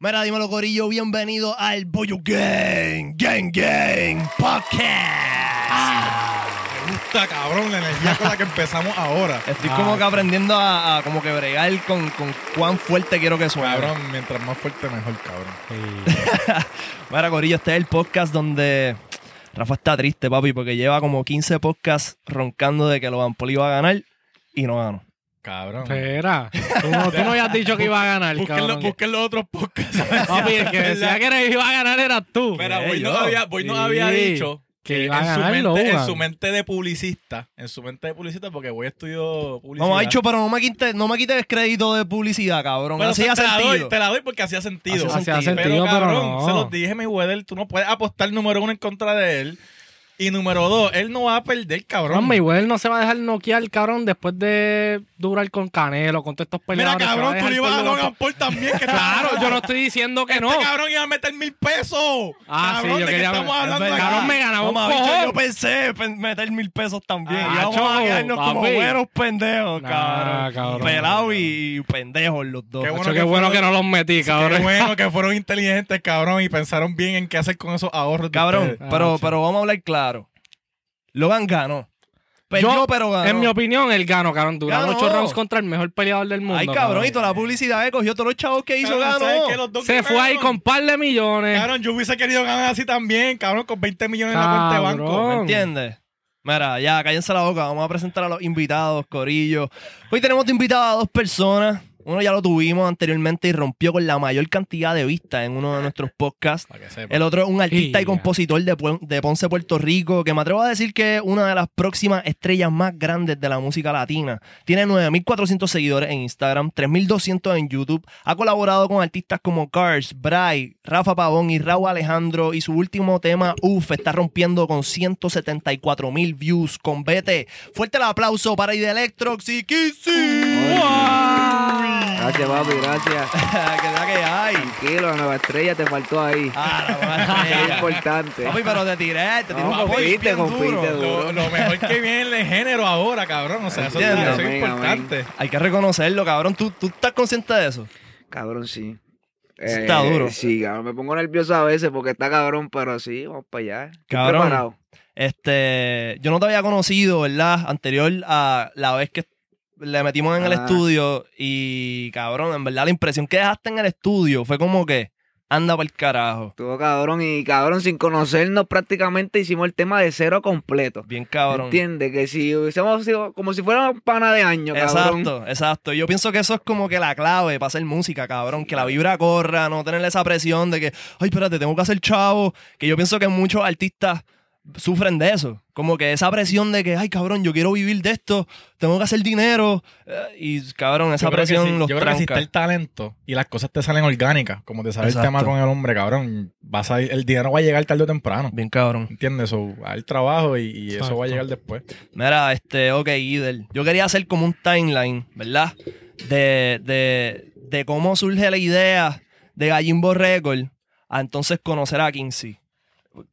Mira, dímelo, Corillo, bienvenido al Boyo Gang, Gang Gang Podcast. Me gusta, cabrón, la energía con la que empezamos ahora. Estoy como que aprendiendo a, a como que bregar con, con cuán fuerte quiero que suene. Cabrón, mientras más fuerte, mejor, cabrón. Mira, Corillo, este es el podcast donde Rafa está triste, papi, porque lleva como 15 podcasts roncando de que Logan Paul iba a ganar y no ganó. Cabrón. Espera, tú no, tú no habías dicho que iba a ganar, Busquen, cabrón. los, busquen los otros podcasts. Papi, el que decía que era- iba a ganar eras tú. Eh, Boy yo. había, Boy había dicho que iba a en, su ganar mente, en su mente de publicista, en su mente de publicista, porque Boy estudió publicidad. Vamos, dicho, pero no me quites no me quites crédito de publicidad, cabrón. Pero Hacía te la, doy, te la doy porque hacía sentido. Hacía Hacía sentido. sentido, pero, pero, cabrón, no. se los dije, mi Weather, tú no puedes apostar número uno en contra de él. Y número dos, él no va a perder, cabrón. Cabrón, Mayweather no se va a dejar noquear, cabrón, después de durar con Canelo, con todos estos Mira, peleadores. va cabrón, tú le ibas a Logan Paul también. Que Claro, yo no estoy diciendo que Este no. cabrón iba a meter mil pesos. Ah, sí, cabrón, yo ¿de qué quería- estamos es hablando? Cabrón, me ganaba un Mamá, bicho, cojón. yo pensé pe- meter mil pesos también. Ah, y vamos cho, a quedarnos como buenos pendejos, Nah, cabrón. cabrón. Pelados y, y pendejos los dos. Qué bueno qué que bueno fueron- que no los metí, cabrón. Qué bueno que fueron inteligentes, cabrón, y pensaron bien en qué hacer con esos ahorros. Cabrón, pero, sí. pero vamos a hablar claro. Logan ganó. Perdió, Yo, pero ganó. En mi opinión, él ganó, cabrón. Duraron Ganó. ocho rounds contra el mejor peleador del mundo. Ay, cabrón, y toda la publicidad que cogió todos los chavos que hizo, Cabrón, ¿sabes ganó. qué? Los dos Se fue ahí con par de millones. Cabrón, yo hubiese querido ganar así también, cabrón, con 20 millones en la cuenta de banco. Cabrón. ¿Me entiendes? Mira, ya, cállense la boca. Vamos a presentar a los invitados, Corillo. Hoy tenemos de invitados a dos personas. Uno ya lo tuvimos anteriormente y rompió con la mayor cantidad de vistas en uno de nuestros podcasts. El otro es un artista y compositor de, de Ponce, Puerto Rico, que me atrevo a decir que es una de las próximas estrellas más grandes de la música latina. Tiene 9.400 seguidores en Instagram, 3.200 en YouTube. Ha colaborado con artistas como Cars, Bray, Rafa Pavón y Raúl Alejandro. Y su último tema, Uf, está rompiendo con 174.000 views con BT. Fuerte el aplauso para Ide Electrox y Kissy. Gracias, papi, gracias. que es la que hay. Tranquilo, nueva estrella te faltó ahí. Ah, la Es importante. Papi, pero te tiré, te tiré No, un compite, duro. duro. Lo, lo mejor que viene en el género ahora, cabrón. O sea, eso, es Amén, importante. Hay que reconocerlo, cabrón. ¿Tú, tú estás consciente de eso? Cabrón, sí. Está Eh, duro. Sí, cabrón. Me pongo nervioso a veces porque está cabrón, pero sí, vamos para allá. Estoy Cabrón. preparado. Este, yo no te había conocido, ¿verdad? Anterior a la vez que le metimos en el Ah. estudio y, cabrón, en verdad la impresión que dejaste en el estudio fue como que anda para el carajo. Estuvo cabrón y cabrón, sin conocernos prácticamente hicimos el tema de cero completo. Bien cabrón. Entiende que si hubiésemos sido como si fuéramos pana de año, cabrón. Exacto, exacto. Yo pienso que eso es como que la clave para hacer música, cabrón. Que la vibra corra, no tener esa presión de que, ay, espérate, tengo que hacer chavo. Que yo pienso que muchos artistas sufren de eso. Como que esa presión de que, ay, cabrón, yo quiero vivir de esto, tengo que hacer dinero. Eh, Y, cabrón, esa presión sí, los Yo creo que si está tranca. el talento y las cosas te salen orgánicas, como te sale Exacto. el tema con el hombre, cabrón, vas a el dinero va a llegar tarde o temprano. Bien cabrón. ¿Entiendes? So, hay trabajo y, y eso va a llegar después. Mira, este, ok, Idel. Yo quería hacer como un timeline, ¿verdad? De, de, de cómo surge la idea de Gallimbo Record a entonces conocer a Kinsey.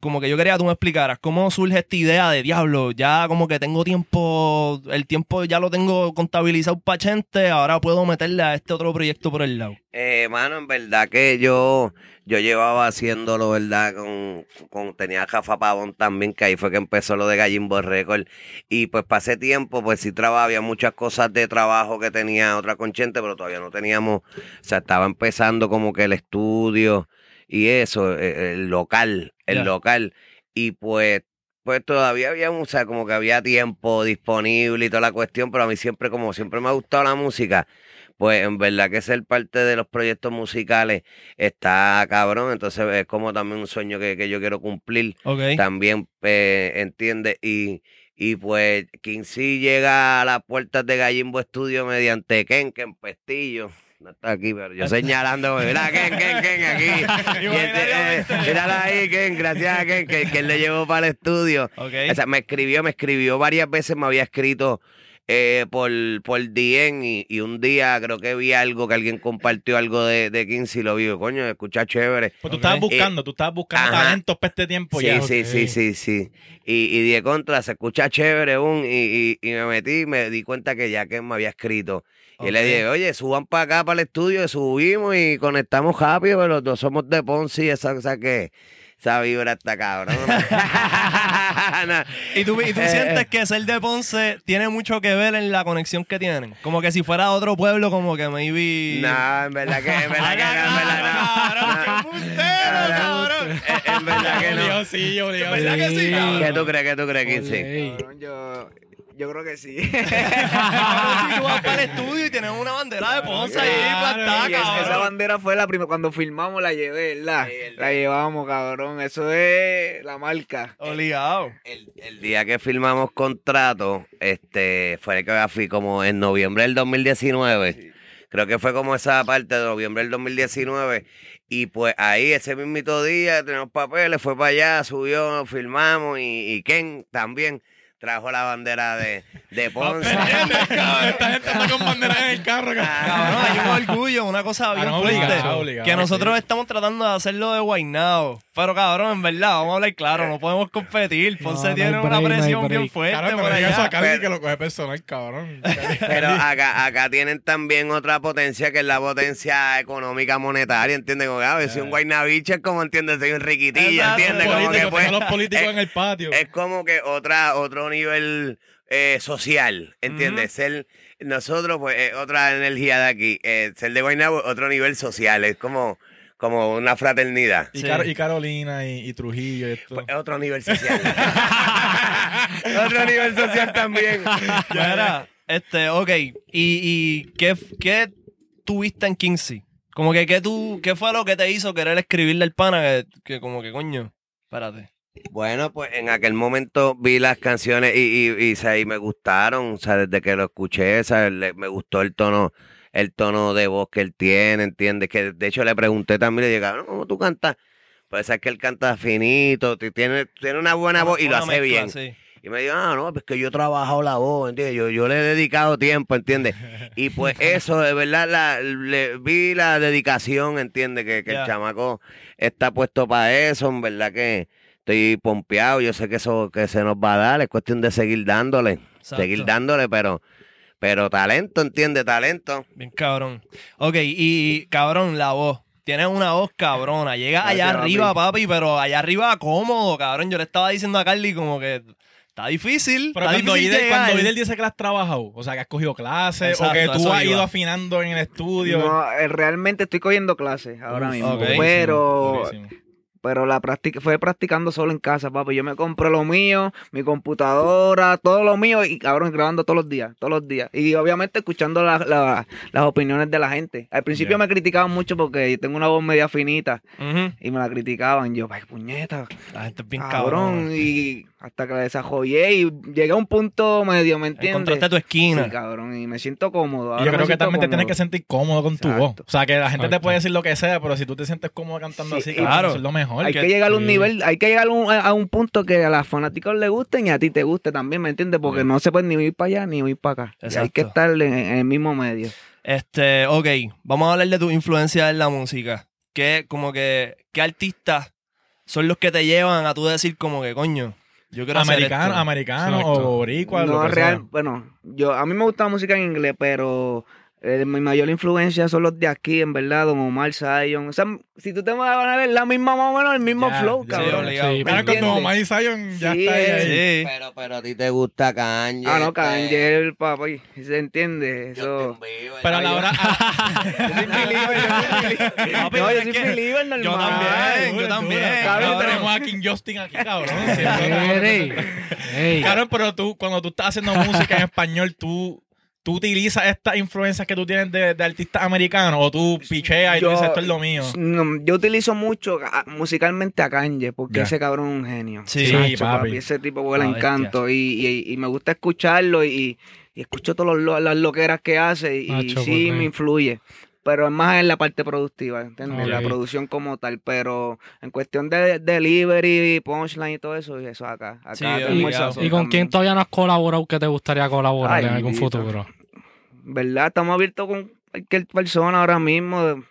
Como que yo quería que tú me explicaras cómo surge esta idea de diablo. Ya como que tengo tiempo, el tiempo ya lo tengo contabilizado para Chente, ahora puedo meterle a este otro proyecto por el lado. Eh, mano, en verdad que yo, yo llevaba haciéndolo, ¿verdad? Con, con, tenía a Jafa Pavón también, que ahí fue que empezó lo de Gallimbo Record. Y pues pasé tiempo, pues sí trabajaba, había muchas cosas de trabajo que tenía otra conchente, pero todavía no teníamos, o sea, estaba empezando como que el estudio y eso, eh, el local, el local. Y pues, pues todavía había, o sea, como que había tiempo disponible y toda la cuestión, pero a mí siempre, como siempre me ha gustado la música, pues en verdad que ser parte de los proyectos musicales está cabrón, entonces es como también un sueño que, que yo quiero cumplir, también eh, entiende y, y pues Quincy llega a las puertas de Gallimbo Studio mediante Ken, Ken Pestillo. No está aquí, pero yo señalando, mira, Ken, Ken, Ken, aquí. Y este, eh, ahí, Ken, gracias a Ken, que, que él le llevó para el estudio. O sea, me escribió, me escribió varias veces, me había escrito eh, por, por DM y, y un día creo que vi algo que alguien compartió algo de, de 15 y lo vi. Coño, escucha chévere. Pues tú estabas buscando, tú estabas buscando Ajá. talentos para este tiempo Sí, ya. sí, Ok. sí, sí, sí. Y, y de contra, se escucha chévere, un, y, y, y me metí y me di cuenta que ya que me había escrito. Y le dije, oye, suban para acá, para el estudio, subimos y conectamos rápido, pero los dos somos de Ponce y esa, esa que esa vibra está cabrón. No. ¿Y tú, y tú Eh, sientes eh. que ser de Ponce tiene mucho que ver en la conexión que tienen? Como que si fuera otro pueblo, como que maybe... No, en verdad que, en verdad que no, en verdad no. Cabrón. En- En verdad que no. Obligado, sí, obligado. ¿Verdad que sí, cabrón? ¿Qué tú crees? ¿Qué tú crees, 15? Ey. Cabrón, yo, yo creo que sí. Cabrón, si tú vas para el estudio y tienes una bandera de Ponce ahí plantada, es- esa cabrón. bandera fue la primera, cuando filmamos la llevé, ¿verdad? Sí, el- La llevamos, cabrón. Eso es la marca. Obligado. El, el día que firmamos contrato, este, fue que fui como en noviembre del 2019. Creo que fue como esa parte de noviembre del 2019. Y pues ahí, ese mismito día, tenemos papeles, fue para allá, subió, filmamos y, y Ken también trajo la bandera de, de Ponce. Esta gente anda con banderas en el carro. cabrón. Cabrón, hay un orgullo, una cosa bien Ah, no, fuerte. obligado, obligado, que nosotros sí. estamos tratando de hacerlo de Guaynao. Pero cabrón, en verdad, vamos a hablar claro, no podemos competir. No, Ponce no hay tiene una break, no hay presión bien break. fuerte Cabrón, por no eso a allá. Carly Pero- que lo coge personal, cabrón. Pero acá, acá tienen también otra potencia que es la potencia económica monetaria, ¿entiendes? Como, a ver, si un guaynabiche es como, ¿entiendes? Soy un riquitillo, ¿entiendes? Como que pues, los políticos eh, en el patio. es como que otra otro nivel eh, social, ¿entiendes? Ser nosotros, pues, es otra energía de aquí. Eh, ser de Guaynabo, otro nivel social. Es como, como una fraternidad. y, sí. Y Carolina y, y Trujillo y esto. Pues, es otro nivel social. otro nivel social también. Mira, este, ok. ¿Y, y qué, qué tuviste en Kinsey? Como que ¿qué, tú, qué fue lo que te hizo querer escribirle al pana que, que como que coño, espérate. Bueno, pues en aquel momento vi las canciones y, y, y, y me gustaron, o sea, desde que lo escuché, le- me gustó el tono, el tono de voz que él tiene, ¿entiendes? Que de hecho le pregunté también, le dije, "Cabrón, ¿cómo tú cantas? Pues es que él canta finito, ti- tiene, tiene una buena voz y lo hace bien. Y me dijo, ah, no, pues que yo he trabajado la voz, ¿entiendes? Yo, yo le he dedicado tiempo, ¿entiendes? Y pues eso, de verdad, la, le, vi la dedicación, ¿entiendes? Que, que Ya. el chamaco está puesto para eso, en verdad que estoy pompeado, yo sé que eso que se nos va a dar, es cuestión de seguir dándole, Exacto. seguir dándole, pero, pero talento, ¿entiendes? Talento. Bien cabrón. Ok, y, y, cabrón, la voz. Tienes una voz cabrona. Llega allá Gracias, arriba, papi, pero allá arriba cómodo, cabrón. Yo le estaba diciendo a Carly como que está difícil. Pero está cuando difícil Idel, llegar. cuando Idel dice que la has trabajado, o sea, que has cogido clases, o que tú has iba. ido afinando en el estudio. No, eh, realmente estoy cogiendo clases ahora Uf, mismo. Pero, Durísimo. Pero la práctica fue practicando solo en casa, papi. Yo me compré lo mío, mi computadora, todo lo mío y cabrón, grabando todos los días, todos los días. Y obviamente escuchando la- la- las opiniones de la gente. Al principio Ya. me criticaban mucho porque yo tengo una voz media finita Ujú. y me la criticaban. Yo, ay, puñeta, La gente es bien cabrón. cabrón. Y hasta que la desarrollé y llegué a un punto medio, ¿me entiendes? Encontraste tu esquina. Sí, cabrón, y me siento cómodo. Ahora yo creo que también te tienes que sentir cómodo con tu Exacto. voz. O sea, que la gente te Exacto. puede decir lo que sea, pero si tú te sientes cómodo cantando Sí, así, Claro. eso es lo mejor. Hay que- que llegar a un sí. nivel, hay que llegar a un, a un punto que a los fanáticos les gusten y a ti te guste también, ¿me entiendes? Porque Sí. no se puede ni ir para allá ni ir para acá. Y hay que estar en, en el mismo medio. Este, ok, vamos a hablar de tu influencia en la música. ¿Qué, como que, qué artistas son los que te llevan a tú decir como que, coño, yo quiero hacer Americano, esto? americano Exacto. o boricua, lo no que real, sea. bueno, yo a mí me gusta la música en inglés, pero eh, mi mayor influencia son los de aquí, en verdad, Don Omar, Zion. O sea, si tú te vas a ver la misma más o menos el mismo Ya, flow, ya, cabrón. Sí, ¿Me Claro, cuando entiendes? Omar y Zion ya Sí, está ahí. ahí. Sí. Pero, pero a ti te gusta Kanye. Ah, no, este, Kanye, papi, se entiende eso. Bieber. Pero a la hora. Yo soy believer, yo soy believer. Papi, No, yo soy believer normal. yo también, yo también, cabrón. Cabrón, tenemos a King Justin aquí, cabrón. Claro, pero tú, cuando tú estás haciendo música en español, tú, tú utilizas estas influencias que tú tienes de, de artistas americanos o tú picheas y tú Yo- dices esto es lo mío. No, yo utilizo mucho ah, musicalmente a Kanye, porque ese cabrón es un genio. Sí, Sí, Chacho, papi. Ese tipo vuela Ah, encanto y, y, y me gusta escucharlo y, y escucho todas las loqueras que hace y, Macho, sí por me influye. pero es más en la parte productiva, ¿entiendes? Ok. La producción como tal, pero en cuestión de delivery, punchline y todo eso, eso acá. acá Sí, el sazón ¿Y con también. quién todavía no has colaborado que te gustaría colaborar Ay, en algún futuro? ¿Verdad? Estamos abiertos con cualquier persona ahora mismo,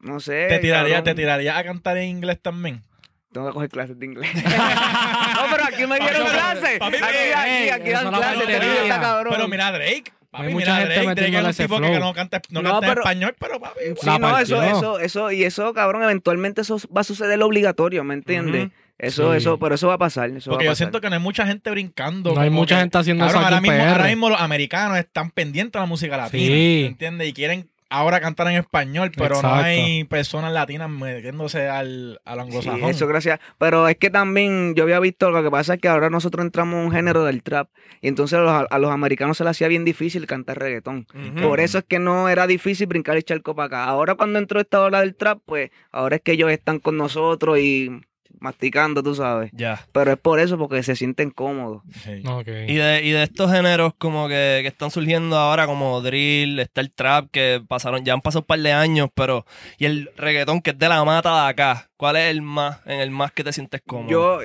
no sé. Te tiraría, cabrón. te tiraría a cantar en inglés también. Tengo que coger clases de inglés. no, pero aquí me dieron clases. Aquí, eh, aquí, aquí dan es la clases. Está cabrón. Pero mira Drake. Papi, Hay mucha mira gente Drake. Drake es metiéndole un ese tipo que no canta, no No, canta en español, pero papi. Sí, no, eso, partió. eso, eso, y eso, cabrón, eventualmente eso va a suceder obligatorio, ¿me entiendes? Eso, Sí. eso, pero eso va a pasar. Eso Porque va a yo siento que no hay mucha gente brincando. No hay mucha que- gente haciendo eso ahora mismo, PR. ahora mismo los americanos están pendientes a la música latina. Sí. ¿Entiendes? Y quieren ahora cantar en español, pero Exacto. no hay personas latinas metiéndose al, al Sí, anglosajón. eso gracias. Pero es que también yo había visto, lo que pasa es que ahora nosotros entramos en un género del trap y entonces a los, a los americanos se les hacía bien difícil cantar reggaetón. Por eso es que no era difícil brincar el charco para acá. Ahora cuando entró esta ola del trap, pues ahora es que ellos están con nosotros y masticando, tú sabes. Ya. Pero es por eso, porque se sienten cómodos. Sí. Y de, y de estos géneros como que, que están surgiendo ahora como drill, está el trap que pasaron, ya han pasado un par de años, pero y el reggaetón que es de la mata de acá, ¿cuál es el más, en el más que te sientes cómodo? Yo,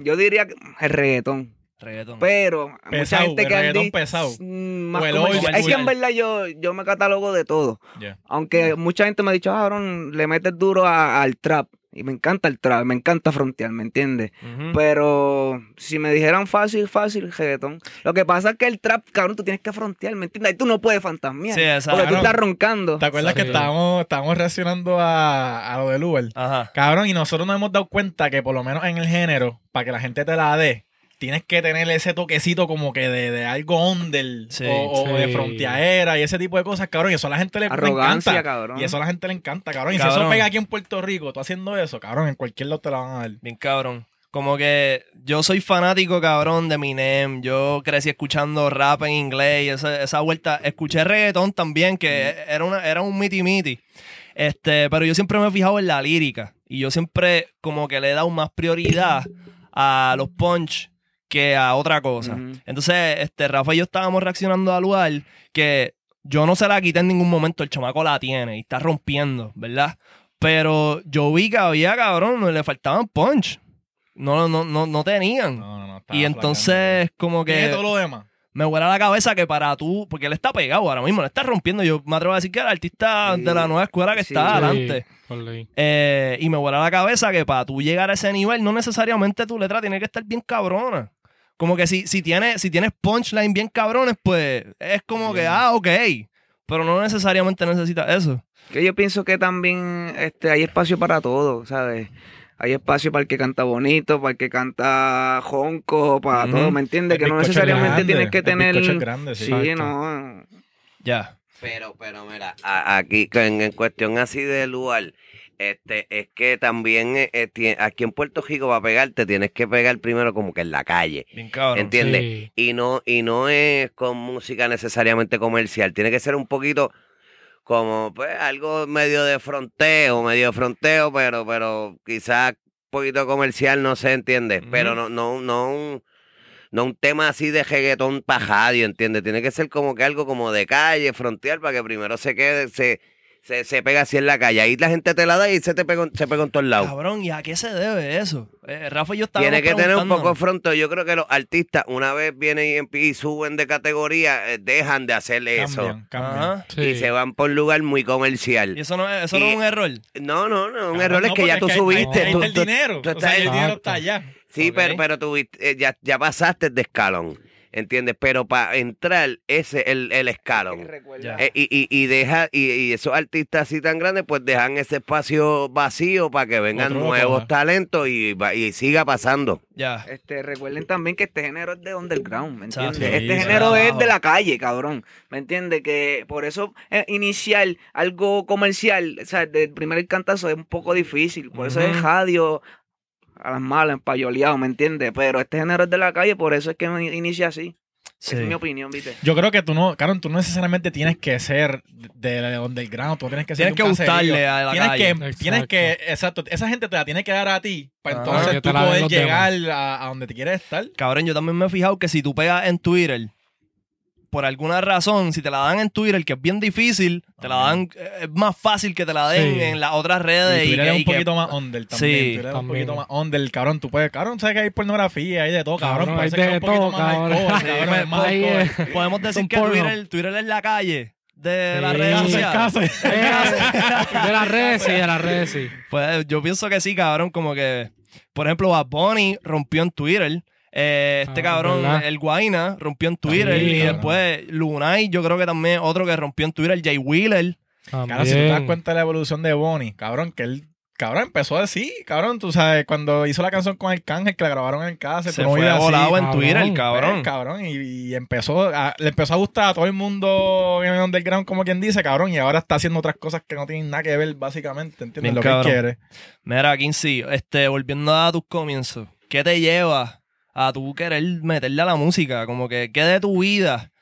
yo diría que el reggaetón. reggaetón. Pero hay mucha Pesado, gente el que reggaetón pesado. Mm, más O el Es que en verdad yo, yo me catalogo de todo. Aunque mucha gente me ha dicho, ah, Aaron, le metes duro a- al trap. Y me encanta el trap, me encanta frontear, ¿me entiendes? Pero si me dijeran fácil, fácil, reggaetón. Lo que pasa es que el trap, cabrón, tú tienes que frontear, ¿me entiendes? Ahí tú no puedes fantasmear. Sí, exacto. Porque tú estás roncando. ¿Te acuerdas Sí. que estábamos, estábamos reaccionando a, a lo del Uber? Ajá. Cabrón, y nosotros nos hemos dado cuenta que por lo menos en el género, para que la gente te la dé, tienes que tener ese toquecito como que de, de algo under Sí, o, o de fronteadera y ese tipo de cosas, cabrón. Y eso a la gente le, le Arrogancia, encanta. cabrón. Y eso a la gente le encanta, cabrón. Y si eso pega aquí en Puerto Rico, tú haciendo eso, cabrón, en cualquier lado te la van a dar. Bien cabrón. Como que yo soy fanático, cabrón, de Eminem. Yo crecí escuchando rap en inglés y esa, esa vuelta. Escuché reggaetón también, que era, una, era un miti miti. Este, pero yo siempre me he fijado en la lírica. Y yo siempre como que le he dado más prioridad a los punch que a otra cosa. Entonces, este, Rafa y yo estábamos reaccionando al lugar que yo no se la quité en ningún momento. El chamaco la tiene y está rompiendo, ¿verdad? Pero yo vi que había, cabrón, le faltaban punch. No, no, no, no tenían. No, no, y entonces, como que todo lo demás. me vuela la cabeza que para tú, porque él está pegado ahora mismo, le está rompiendo. Yo me atrevo a decir que era el artista Sí. de la nueva escuela que Sí. está Sí, adelante. Eh, y me vuela la cabeza que para tú llegar a ese nivel, no necesariamente tu letra tiene que estar bien cabrona. Como que si, si, tienes, si tienes punchline bien cabrones, pues es como que, ah, ok. Pero no necesariamente necesitas eso. Que yo pienso que también este, hay espacio para todo, ¿sabes? Hay espacio para el que canta bonito, para el que canta jonco, para todo, ¿me entiendes? El Que no necesariamente grande, tienes que el tener... grande, sí. sí, no. Ya. Pero, pero mira, a- aquí en, en cuestión así de lugar, este, es que también eh, eh, aquí en Puerto Rico para pegarte tienes que pegar primero como que en la calle, Bien cabrón. ¿entiendes? Sí. Y no, y no es con música necesariamente comercial, tiene que ser un poquito como pues algo medio de fronteo, medio de fronteo, pero, pero quizás un poquito comercial, no se entiende, pero no, no, no un, no un tema así de reggaetón para radio, ¿entiendes? Tiene que ser como que algo como de calle, frontear, para que primero se quede, se, se, se pega así en la calle. Ahí la gente te la da y se te pega, en- se pega en todos lados. Cabrón, ¿y a qué se debe eso? Eh, Rafa y yo estábamos Tiene que tener un poco fronteo. Yo creo que los artistas, una vez vienen y, y suben de categoría, eh, dejan de hacer eso. Cambian. Sí. Y se van por un lugar muy Y comercial. eso no es, eso no Y- es un error. No, no, no. Un error es que ya tú subiste. Tú- el tú- dinero. tú o sea, estás- el dinero Exacto. está allá. Sí, pero, pero tú eh, ya, ya pasaste de escalón. ¿Entiendes? Pero para entrar, ese es el, el escalón. Eh, y, y, y deja, y, y esos artistas así tan grandes, pues dejan ese espacio vacío para que vengan Otro nuevos talentos y, va- y siga pasando. Ya. Este, recuerden también que este género es de underground, ¿me entiendes? Sí, este sí, género es de la calle, cabrón, ¿me entiendes? Que por eso eh, iniciar algo comercial, o sea, del primer cantazo es un poco difícil, por eso es radio a las malas, empayoleado, ¿me entiendes? Pero este género es de la calle, por eso es que inicia así. Sí. Esa es mi opinión, ¿viste? Yo creo que tú no, Caron, tú no necesariamente tienes que ser de, de underground, tú tienes que ser Tienes de que un caserío. gustarle a la tienes calle. que, Exacto. tienes que, exacto, esa gente te la tiene que dar a ti para entonces Que tú poder llegar a, a donde te quieres estar. Cabrón, yo también me he fijado que si tú pegas en Twitter, por alguna razón, si te la dan en Twitter, que es bien difícil, te la dan, eh, es más fácil que te la den Sí. en las otras redes. Y Twitter que- es un y que- poquito más under también. Sí, Twitter es un poquito más under, cabrón. Tú puedes, cabrón, sabes que hay pornografía, hay de todo, cabrón. Cabrón, hay parece que de es un poquito todo, más cabrón. Sí, cabrón, es más es- Podemos decir que. Twitter, Twitter es la calle de Sí. las redes sociales. Eh, de las redes, sí, de las redes, sí. Pues yo pienso que sí, cabrón, como que, por ejemplo, Bad Bunny rompió en Twitter. Eh, este Ah, cabrón, ¿verdad? el Guaina, rompió en Twitter. Y cabrón. después Lunay, yo creo que también otro que rompió en Twitter, Jay Wheeler. Claro, si tú te das También. cuenta de la evolución de Bonnie, cabrón, que él, cabrón, empezó así, cabrón, tú sabes, cuando hizo la canción con Arcángel, que la grabaron en casa, Se fue volado en. Twitter, pues, cabrón. cabrón, y, y empezó a- le empezó a gustar a todo el mundo en el underground, como quien dice, cabrón, y ahora está haciendo otras cosas que no tienen nada que ver, básicamente, ¿entiendes? Bien Lo que cabrón. él quiere. Mira, Kinsey, este, volviendo a tus comienzos, ¿qué te lleva a tú querer meterle a la música? Como que, ¿qué de tu vida?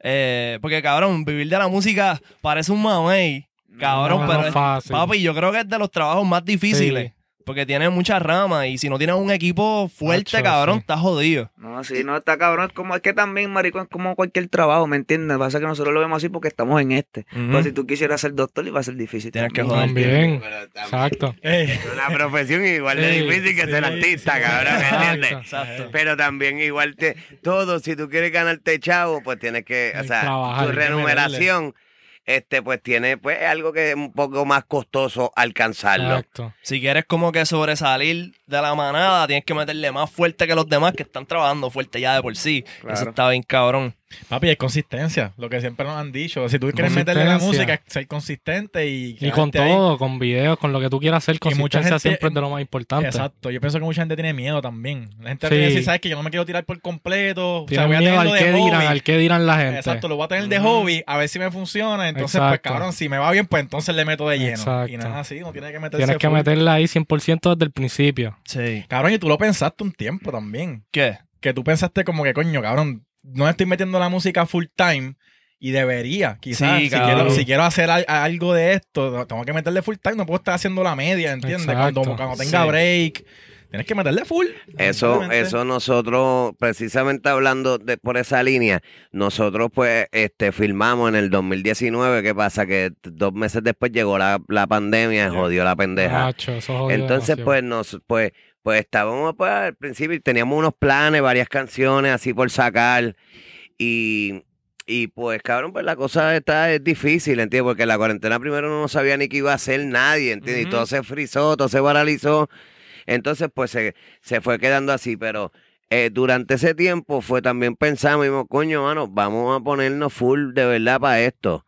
Eh, porque, cabrón, vivir de la música parece un mamey, cabrón, No, pero no es- fácil. papi, yo creo que es de los trabajos más difíciles. Porque tiene muchas ramas y si no tienes un equipo fuerte, cabrón, sí. estás jodido. No, sí, no, está cabrón. Es como, es que también, maricón, es como cualquier trabajo, ¿me entiendes? Pasa que nosotros lo vemos así porque estamos en este. Pero si tú quisieras ser doctor, iba a ser difícil. Tienes que joder. También. Pero también Exacto. Es una profesión igual de Sí, difícil que ser artista, sí, cabrón, ¿me entiendes? Exacto. Pero también igual te todo, si tú quieres ganarte chavo, pues tienes que, o sea, trabajar, tu remuneración, este, pues tiene pues algo que es un poco más costoso alcanzarlo. Exacto. Si quieres como que sobresalir de la manada, tienes que meterle más fuerte que los demás que están trabajando fuerte ya de por sí. Claro. Eso está bien cabrón. Papi, es consistencia, lo que siempre nos han dicho. Si tú quieres meterle la Consistencia. música, ser consistente y Y con ahí. todo, con videos, con lo que tú quieras hacer, Y mucha consistencia gente- siempre es de lo más importante. Exacto, yo pienso que mucha gente tiene miedo también. La gente Sí. tiene que decir, sabes que yo no me quiero tirar por completo. O sea, Tienes voy a miedo al de hobby. dirán, al que dirán la gente. Exacto, lo voy a tener de hobby, a ver si me funciona. Entonces, pues cabrón, si me va bien, pues entonces le meto de lleno. Exacto. Y nada así, no tiene que meterse Tienes que full. meterla ahí 100% desde el principio. Sí. Cabrón, y tú lo pensaste un tiempo también. ¿Qué? Que tú pensaste como que, coño, cabrón, no estoy metiendo la música full time. Y debería, quizás. Sí, si, quiero, si quiero hacer al- algo de esto, tengo que meterle full time. No puedo estar haciendo la media, ¿entiendes? Cuando, cuando tenga Sí. break, tienes que meterle full. Eso, eso nosotros, precisamente hablando de por esa línea, nosotros pues este filmamos en el 2019, ¿qué pasa? Que dos meses después llegó la, la pandemia y jodió la pendeja. Macho, eso jodió Entonces, demasiado. pues, nos, pues, pues estábamos pues, al principio y teníamos unos planes, varias canciones así por sacar. Y, y pues, cabrón, pues la cosa está es difícil, ¿entiendes? Porque en la cuarentena primero no sabía ni qué iba a hacer nadie, ¿entiendes? Y todo se frizó, todo se paralizó. Entonces, pues se, se fue quedando así, pero eh, durante ese tiempo fue también pensamos, dijimos, coño, mano, vamos a ponernos full de verdad para esto.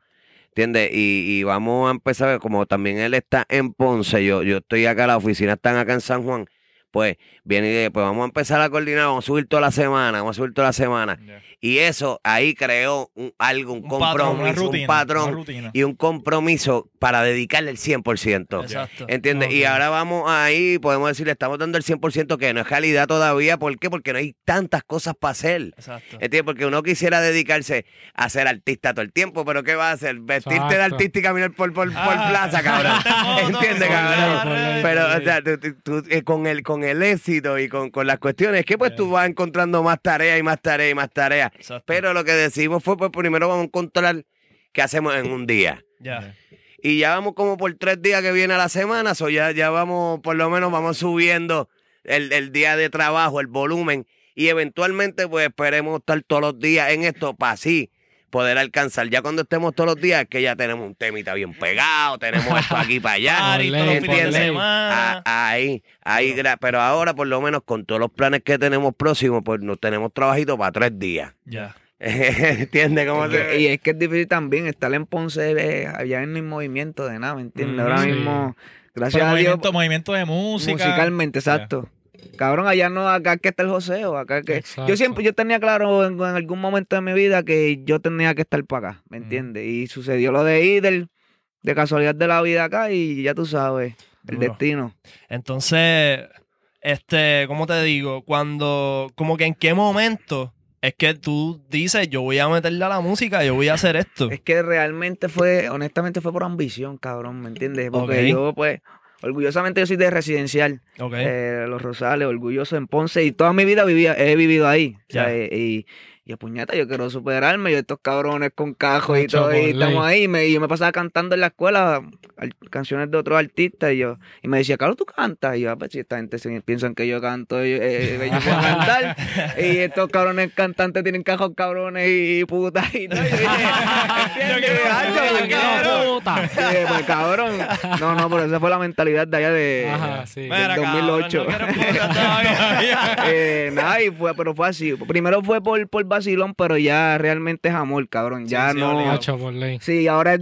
¿Entiendes? Y, y vamos a empezar, como también él está en Ponce, yo, yo estoy acá, la oficina están acá en San Juan, pues viene pues vamos a empezar a coordinar, vamos a subir toda la semana, vamos a subir toda la semana. Y eso ahí creó un, algo, un, Un patrón, compromiso, Una rutina. un patrón y un compromiso para dedicarle el 100%. Exacto. ¿Entiendes? Y ahora vamos ahí, podemos decir, le estamos dando el 100% que no es calidad todavía. ¿Por qué? Porque no hay tantas cosas para hacer. Exacto. ¿Entiendes? Porque uno quisiera dedicarse a ser artista todo el tiempo, pero ¿qué va a hacer? Vestirte de Exacto. artista y caminar por, por, por Ah. plaza, cabrón. ¿Entiendes, Por cabrón? Pero, por o sea, tú- tú- tú, eh, con, el, con el éxito y con, con las cuestiones, que pues tú vas encontrando más tareas y más tareas y más tareas. Exacto. Pero lo que decimos fue, pues primero vamos a encontrar qué hacemos en un día. Ya. Y ya vamos como por tres días que viene a la semana, o ya, ya vamos, por lo menos vamos subiendo el, el día de trabajo, el volumen. Y eventualmente, pues esperemos estar todos los días en esto para así poder alcanzar. Ya cuando estemos todos los días, es que ya tenemos un temita bien pegado, tenemos esto aquí para allá. ¿Entiendes? semana. Ah, ahí, ahí, pero ahora por lo menos con todos los planes que tenemos próximos, pues nos tenemos trabajito para tres días. Ya. ¿Entiendes cómo se Y es que es difícil también estar en Ponce, eh, allá en el movimiento de nada, ¿me entiendes? Mm, Ahora sí. mismo, gracias Pero a Dios, movimiento, movimiento de música. musicalmente, exacto. Cabrón, allá no, acá que está el joseo, acá que... Exacto. Yo siempre, yo tenía claro en, en algún momento de mi vida que yo tenía que estar para acá, ¿me Ujú. entiendes? Y sucedió lo de Idel, de casualidad de la vida acá, y ya tú sabes, el Duro. destino. Entonces, este, ¿cómo te digo? Cuando, como que en qué momento es que tú dices, yo voy a meterle a la música, yo voy a hacer esto. Es que realmente fue, honestamente fue por ambición, cabrón, ¿me entiendes? Porque yo, pues, orgullosamente yo soy de residencial. Eh, Los Rosales, orgulloso en Ponce y toda mi vida vivía, he vivido ahí. o sea, eh, Y yo, puñeta, yo quiero superarme. Yo estos cabrones con cajos y todo. Y estamos ahí. Y, me, y yo me pasaba cantando en la escuela al- canciones de otros artistas. Y yo y me decía, Carlos, ¿tú cantas? Y yo, "Ah, pues si esta gente se piensan que yo canto, yo, eh, yo puedo cantar. y estos cabrones cantantes tienen cajos cabrones y, putas y todo. Y yo dije, yo, cabrón. pues cabrón. No, no, pero esa fue la mentalidad de allá de Ajá, sí. del Mira, cabrón, 2008. no quieres puta todavía. Eh, nada, y fue, pero fue así. Primero fue por, por vacilón, pero ya realmente es amor, cabrón. Ya Sí, sí, no. por ley. Sí, ahora es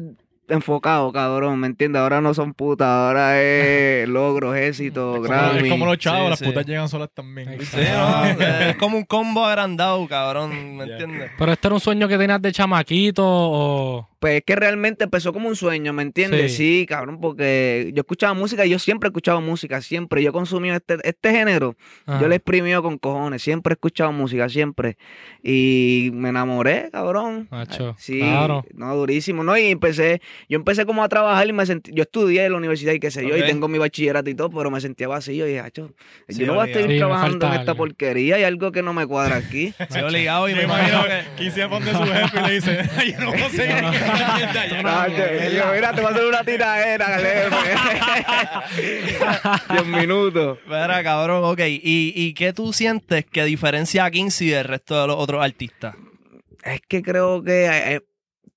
enfocado, cabrón, ¿me entiendes? Ahora no son putas, ahora es logros, éxito, Grammy. es como los chavos, Sí, las sí. putas llegan solas también. Exacto. Sí, ¿no? Es como un combo agrandado, cabrón, ¿me entiendes? Pero esto era un sueño que tenías de chamaquito o... Pues es que realmente empezó como un sueño, ¿me entiendes? Sí. Sí. cabrón, porque yo escuchaba música y yo siempre he escuchado música, siempre. Yo consumí este, este género, Ajá. yo le he exprimido con cojones, siempre he escuchado música, siempre. Y me enamoré, cabrón. Macho, Sí, claro. no, durísimo, ¿no? Y empecé, yo empecé como a trabajar y me sentí, yo estudié en la universidad y qué sé yo, y tengo mi bachillerato y todo, pero me sentía vacío y dije, "Acho, Sí, yo no voy a estar. Sí, trabajando en esta algo. porquería, hay algo que no me cuadra aquí. Sí, obligado y me imagino que... que 15 pone su jefe y le dice, "Ay, yo no puedo seguir aquí con esta mierda ya". Acho, y yo, mira, te voy a hacer una tiradera. Diez minutos. Mira, cabrón, ok. ¿Y, ¿Y qué tú sientes que diferencia a Kinsey del resto de los otros artistas? Es que creo que eh,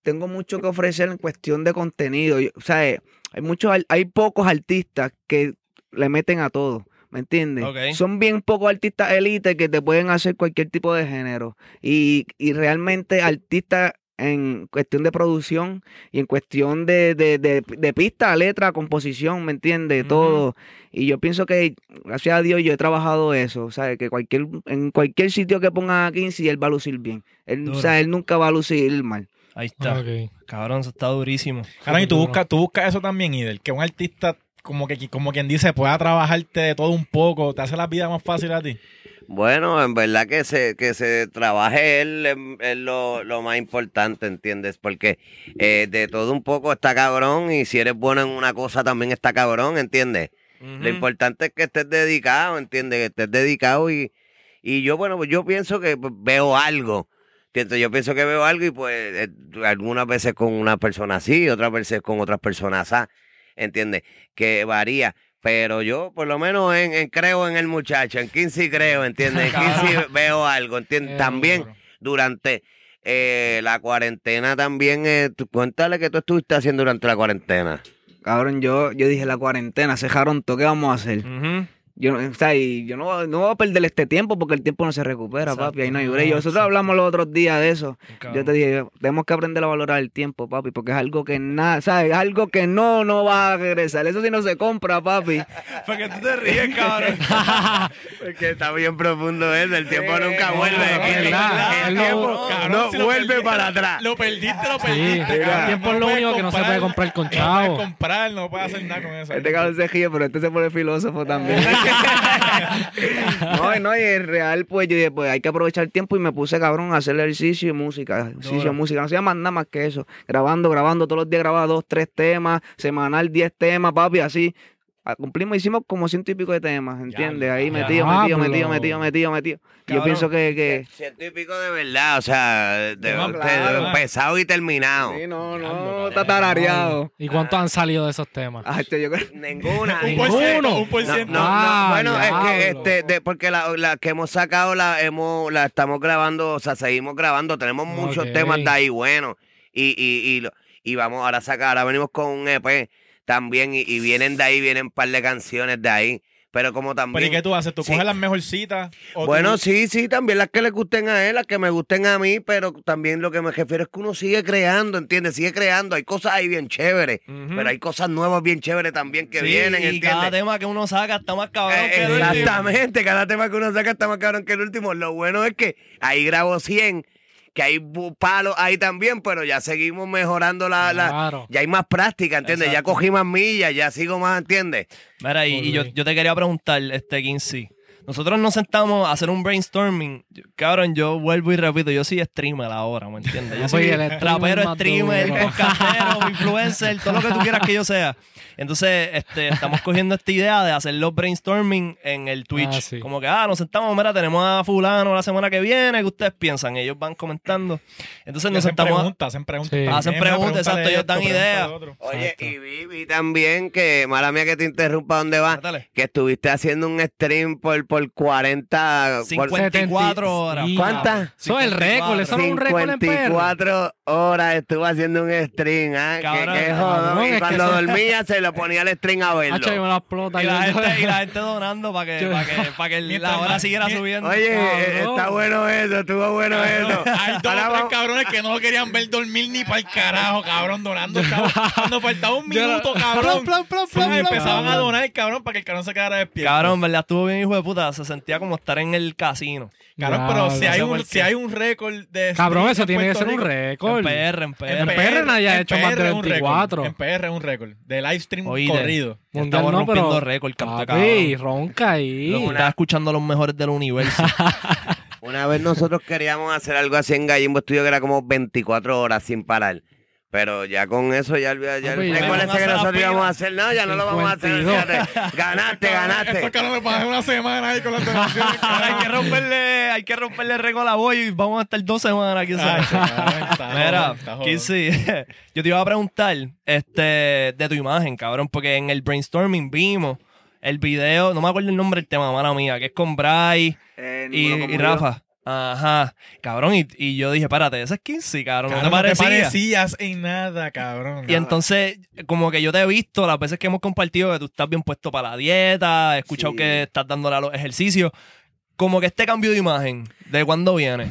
tengo mucho que ofrecer en cuestión de contenido. Yo- o sea, eh, hay muchos, hay pocos artistas que le meten a todo. ¿Me entiendes? Son bien pocos artistas élite que te pueden hacer cualquier tipo de género. Y, y realmente artistas en cuestión de producción y en cuestión de, de, de, de pista, letra, composición, ¿me entiendes? Todo. Y yo pienso que, gracias a Dios, yo he trabajado eso. O sea, que cualquier, en cualquier sitio que ponga a 15, él va a lucir bien. Él, o sea, él nunca va a lucir mal. Ahí está. Cabrón, eso está durísimo. Cabrón, y tú buscas, tú buscas eso también, Idel, que un artista, como que como quien dice, pueda trabajarte de todo un poco, te hace la vida más fácil a ti. Bueno, en verdad que se, que se trabaje él es, es lo, lo más importante, ¿entiendes? Porque eh, de todo un poco está cabrón y si eres bueno en una cosa también está cabrón, ¿entiendes? Lo importante es que estés dedicado, ¿entiendes? Que estés dedicado y, y yo, bueno, pues yo pienso que pues, veo algo. ¿entiendes? Yo pienso que veo algo y pues eh, algunas veces con una persona así, otras veces con otras personas así, ¿entiendes? Que varía. Pero yo, por lo menos, en, en creo en el muchacho, en Kinsey creo, ¿entiendes? En Kinsey veo algo, ¿entiendes? Eh, También durante eh, la cuarentena también, eh, tú- cuéntale que tú estuviste haciendo durante la cuarentena. Cabrón, yo, yo dije, la cuarentena, cejaron todo, ¿qué vamos a hacer? Ujú. Yo, no- o sea, y yo no, no voy a perder este tiempo porque el tiempo no se recupera, Exacto. papi. Ahí no hay break. Nosotros exacto. hablamos los otros días de eso. Yo te dije, tenemos que aprender a valorar el tiempo, papi, porque es algo que nada, ¿sabes? Es algo que no, no va a regresar. Eso sí no se compra, papi. Porque tú te ríes, cabrón. Porque está bien profundo eso, el tiempo nunca no, vuelve. no, El- tiempo no- Cabrón, no vuelve para atrás. Lo perdiste, lo Sí, perdiste. el tiempo es lo único que no se puede comprar con No chavo. puedes comprar, no puedes hacer nada con eso. Este cabrón se ríe, pero este se pone filósofo también. no, no, y en real, pues yo dije, pues hay que aprovechar el tiempo y me puse, cabrón, a hacer ejercicio y música. Ejercicio y música. No se llama nada más que eso. Grabando, grabando, todos los días grababa dos, tres temas, semanal, diez temas, papi, así. Cumplimos, hicimos como ciento y pico de temas, ¿entiendes? Ahí metido, metido, metido, metido, metido, metido. Yo pienso que... que... Ciento y pico de verdad, o sea, de, de- No, de- claro. empezado y terminado. Sí, no, no, está tarareado. ¿Y cuántos han salido de esos temas? Ah, este, yo creo... Ninguna. Un por ciento, un por No, ciento. no, no, Ah, bueno, es que este, de, porque la, la que hemos sacado la hemos, la estamos grabando, o sea, seguimos grabando, tenemos muchos temas de ahí buenos y, y, y, lo- y vamos ahora a sacar, ahora venimos con un EP también y, y vienen de ahí, vienen un par de canciones de ahí, pero como Pero ¿y también, qué tú haces? ¿Tú Sí. coges las mejorcitas? bueno, tú- sí, sí, también las que le gusten a él, las que me gusten a mí, pero también lo que me refiero es que uno sigue creando, ¿entiendes? Sigue creando, hay cosas ahí bien chéveres, pero hay cosas nuevas bien chéveres también que Sí, vienen, y ¿entiendes? cada tema que uno saca está más cabrón Eh, que el último. Exactamente, cada tema que uno saca está más cabrón que el último. Lo bueno es que ahí grabo 100, que hay palos ahí también, pero ya seguimos mejorando la... la- Claro. ya hay más práctica, ¿entiendes? Ya cogí más millas, ya sigo más, ¿entiendes? Mira, y, y yo, yo te quería preguntar, este Kinsey, nosotros nos sentamos a hacer un brainstorming. Yo- Cabrón, yo vuelvo y repito, yo soy streamer ahora, ¿me entiendes? Yo soy el streamer rapero, más streamer, podcastero, influencer, todo lo que tú quieras que yo sea. Entonces, este, estamos cogiendo esta idea de hacer los brainstorming en el Twitch. Ah, sí. Como que, ah, nos sentamos, mira, tenemos a fulano la semana que viene, ¿qué ustedes piensan? Ellos van comentando. Entonces nos hacen sentamos... preguntas, hacen preguntas. Sí. Hacen preguntas, exacto, ellos esto, dan ideas. Oye, Exacto. y vi, vi también que, mala mía que te interrumpa, ¿dónde vas? Que estuviste haciendo un stream por, por 40... por- 54 horas. ¿Cuántas? Eso es el récord, eso no es un récord en PR. 54 horas estuvo haciendo un stream, ¿ah? Que, Cabrón, que jodón. Y cuando dormía se lo ponía el stream a verlo. Hacho, yo me la explota. Y la, gente, y la gente donando para que, para que, para que la hora siguiera subiendo. Oye, eh, Cabrón. está bueno eso, estuvo bueno eso. Hay dos Ahora o tres cabrones que no lo querían ver dormir ni para el carajo, cabrón, donando. cabrón. Cuando faltaba un minuto, cabrón. Plan, plan, plan, sí, plan, plan, empezaban a donar, cabrón, para que el cabrón se quedara despierto. Cabrón, ¿verdad? Estuvo bien, hijo de puta. Se sentía como estar en el casino. Cabrón, pero si hay, sé un, por si qué. hay un récord de. Cabrón, eso en tiene que Puerto ser un Rico, récord. En PR, en PR. En PR nadie ha en hecho más de es un récord, 24. En PR es un récord. De live stream Oíste. corrido. Ya Mundial estamos no, rompiendo pero- récord, canto Papi, cabrón. ronca ahí. Estaba escuchando a los mejores del universo. Una vez nosotros queríamos hacer algo así en Gallimbo Estudio que era como 24 horas sin parar. Pero ya con eso, ya, el- ya ya a que hacer la nosotros pila. íbamos a hacer, no, ya no lo vamos a hacer. 52. fíjate. Ganaste, Estos ganaste. cabrones pasan una semana ahí con las. Ahora hay que romperle, hay que romperle el récord a la boy y vamos a estar dos semanas aquí. Mira, Kissy, yo te iba a preguntar este, de tu imagen, cabrón, porque en el brainstorming vimos el video, no me acuerdo el nombre del tema, mala mía, que es con Bray Eh, y. Rafa. Ajá, cabrón, y, y yo dije, espérate, ese es Kinsey, cabrón, no te no parecías en nada, cabrón. Y entonces, como que yo te he visto las veces que hemos compartido que tú estás bien puesto para la dieta, he escuchado Sí. que estás dándole a los ejercicios. Como que este cambio de imagen, ¿de cuándo viene?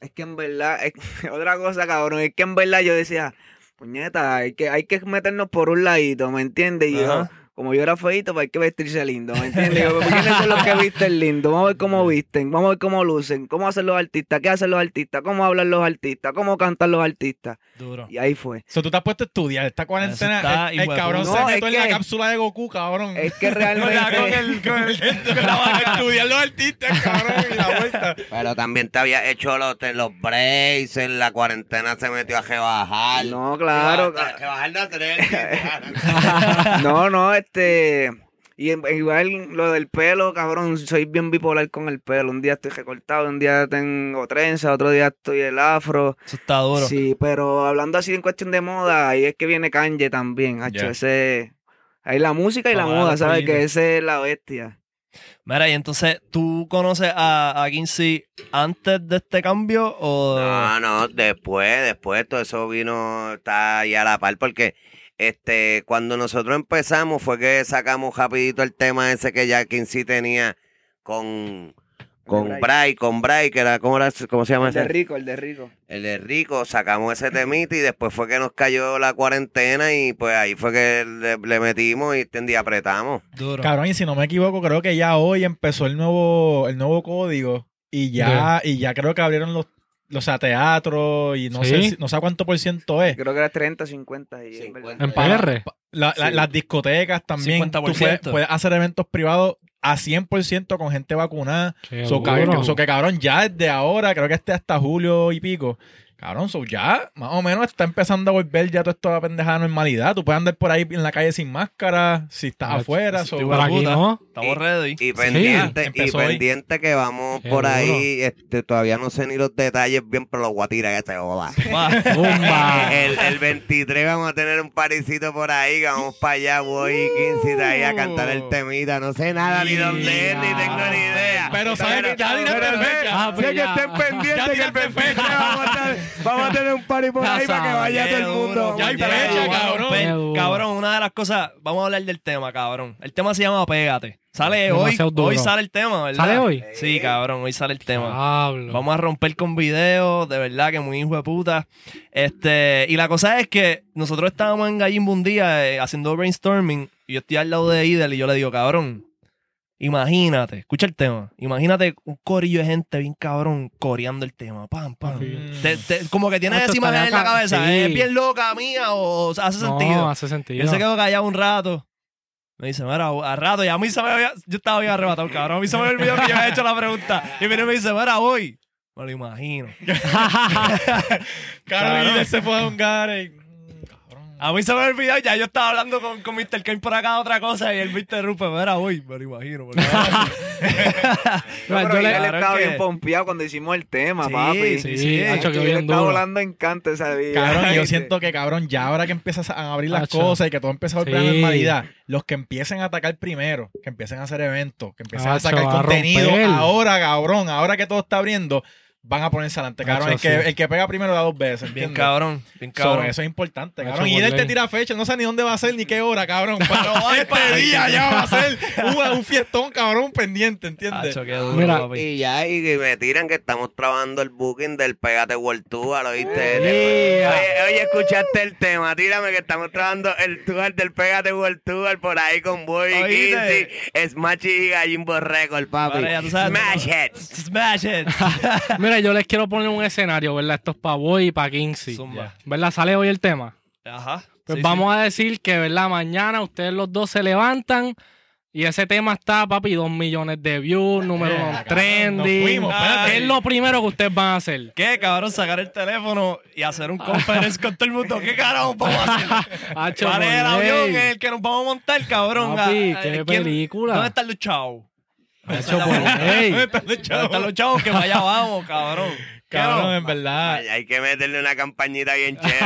Es que en verdad, es- otra cosa, cabrón, es que en verdad yo decía, puñeta, hay que, hay que meternos por un ladito, ¿me entiendes? Y yo. Como yo era feito, pues hay que vestirse lindo, ¿me entiendes? ¿Quiénes son los que visten lindo? Vamos a ver cómo visten, vamos a ver cómo lucen, cómo hacen los artistas, qué hacen los artistas, cómo hablan los artistas, cómo cantan los artistas. Duro. Y ahí fue. So, tú te has puesto a estudiar esta cuarentena. está, el, cabrón puta. se No, metió en la cápsula de Goku, cabrón. Es que realmente... la- con el- con el- estudiar los artistas, cabrón, y la vuelta. Pero también te había hecho los, los breaks, en la cuarentena se metió a rebajar. No, claro. A rebajar no tener. No, no, este. Y igual lo del pelo, cabrón, soy bien bipolar con el pelo. Un día estoy recortado, un día tengo trenza, otro día estoy el afro. Eso está duro. Sí, pero hablando así en cuestión de moda, ahí es que viene Kanye también, hacho, Ya. ese... Ahí la música y la moda, ¿sabes? Que ese es la bestia. Mira, y entonces, ¿tú conoces a, a Kinsey antes de este cambio o...? No, no, después, después todo eso vino, está ahí a la par, porque este, cuando nosotros empezamos fue que sacamos rapidito el tema ese que ya Kinsey tenía con, con Bray. Bray, con Bray, que era, ¿cómo, era, cómo se llama El de ese? rico, el de rico. El de Rico, sacamos ese temita y después fue que nos cayó la cuarentena y pues ahí fue que le, le metimos y entendí, apretamos. Duro. Cabrón, y si no me equivoco, creo que ya hoy empezó el nuevo, el nuevo código y ya, y ya creo que abrieron los, los a teatro y no ¿Sí? sé si- no sé cuánto por ciento es. Creo que era 30, 50 y en 50. verdad. En Para- PR. La- la- Sí. Las discotecas también. Tú 50%. puedes, puedes hacer eventos privados a 100% con gente vacunada. Qué So, duro. que, so que, cabrón, ya desde ahora, creo que este hasta julio y pico. Cabrón, so ya más o menos está empezando a volver ya toda esta pendejada normalidad. Tú puedes andar por ahí en la calle sin máscara, si estás Ah, afuera. sí, so- Por aquí no. Estamos ready. Y pendiente, y hoy. pendiente que vamos Qué por duro. ahí, este, todavía no sé ni los detalles bien, pero los voy a tirar que se joda. El, el 23 vamos a tener un parisito por ahí, que vamos para allá, voy y 15 de ahí a cantar el temita. No sé nada ni dónde es, ni tengo ni idea. Pero sabes que ya pero pues sé que estén pendientes que el tiraste 23 fecha. vamos a, estar- vamos a tener un party por ahí para que vaya todo el mundo. Ya hay fecha, cabrón. Cabrón, una de las cosas, vamos a hablar del tema, cabrón. El tema se llama Pégate. Sale hoy, hoy sale el tema, ¿verdad? ¿Sale hoy? Sí, cabrón, hoy sale el tema. Vamos a romper con videos, de verdad que muy hijo de puta. Este, y la cosa es que nosotros estábamos en Gallimbo un día eh, haciendo brainstorming y yo estoy al lado de Idel y yo le digo, cabrón, imagínate, escucha el tema, imagínate un corillo de gente bien cabrón coreando el tema, pam, pam. Mm. Te- te- como que tienes esa imagen en la cabeza, sí. ¿es bien loca mía o, o sea, hace no, sentido? hace sentido. él se quedó callado un rato Me dice, mira, a rato, y a mí se me había, yo estaba bien arrebatado, cabrón. A mí se me olvidó que yo había hecho la pregunta. Y y me dice, mira, voy. Me lo imagino. Claro, y se fue a un y... A mí se me olvidó, ya yo estaba hablando con, con Mr. Kane por acá otra cosa y él me interrumpe, mira, voy. Me lo imagino. me lo imagino. No, yo pero le- él claro estaba que- bien pompeado cuando hicimos el tema, Sí, papi. sí, Sí, sí. hacho, que Yo le bien estaba volando en canto ese día. Cabrón, y yo siento que, cabrón, ya ahora que empiezas a abrir las Hacho. cosas y que todo empieza a volver a la Sí. normalidad, los que empiecen a atacar primero, que empiecen a hacer eventos, que empiecen a Hacho, sacar a contenido, romper. ahora, cabrón, ahora que todo está abriendo, van a ponerse adelante, cabrón. El, que, sí. el que pega primero da dos veces, Bien ¿entiendes? cabrón, bien So, cabrón. eso es importante, cabrón. Y él te tira fecha, no sabe ni dónde va a ser ni qué hora, cabrón. Pero este día ya va a ser un, un fiestón, cabrón, pendiente, ¿entiendes? Hacho, qué duro, Mira, papi. Y ya, y me tiran que estamos trabajando el booking del Pégate World Tour, ¿lo viste? Yeah. Oye, oye, escuchaste el tema, tírame que estamos trabajando el tour del Pégate World Tour por ahí con Boy. Kinsey, Smash y Gallimbo Record, papi. Vale, ya sabes, Smash it. Smash it. Mira, yo les quiero poner un escenario, ¿verdad? Esto es para Boy y para Kinsey. Zumba. ¿Verdad? Sale hoy el tema. Ajá. Pues Sí, vamos a decir que, ¿verdad? Mañana ustedes los dos se levantan y ese tema está, papi, dos millones de views, número Eh, uno trending. espérate. ¿Qué es lo primero que ustedes van a hacer? ¿Qué, cabrón? Sacar el teléfono y hacer un conference con todo el mundo. ¿Qué carajo vamos a hacer? ¿Cuál es el avión el que nos vamos a montar, cabrón? Papi, Ah, qué ¿quién- película. ¿Dónde están los chavos? Por ley. ¿Dónde están los chavos? Que vaya vamos, cabrón. ¿Qué Cabrón, no? en verdad. Ay, hay que meterle una campañita bien chévere.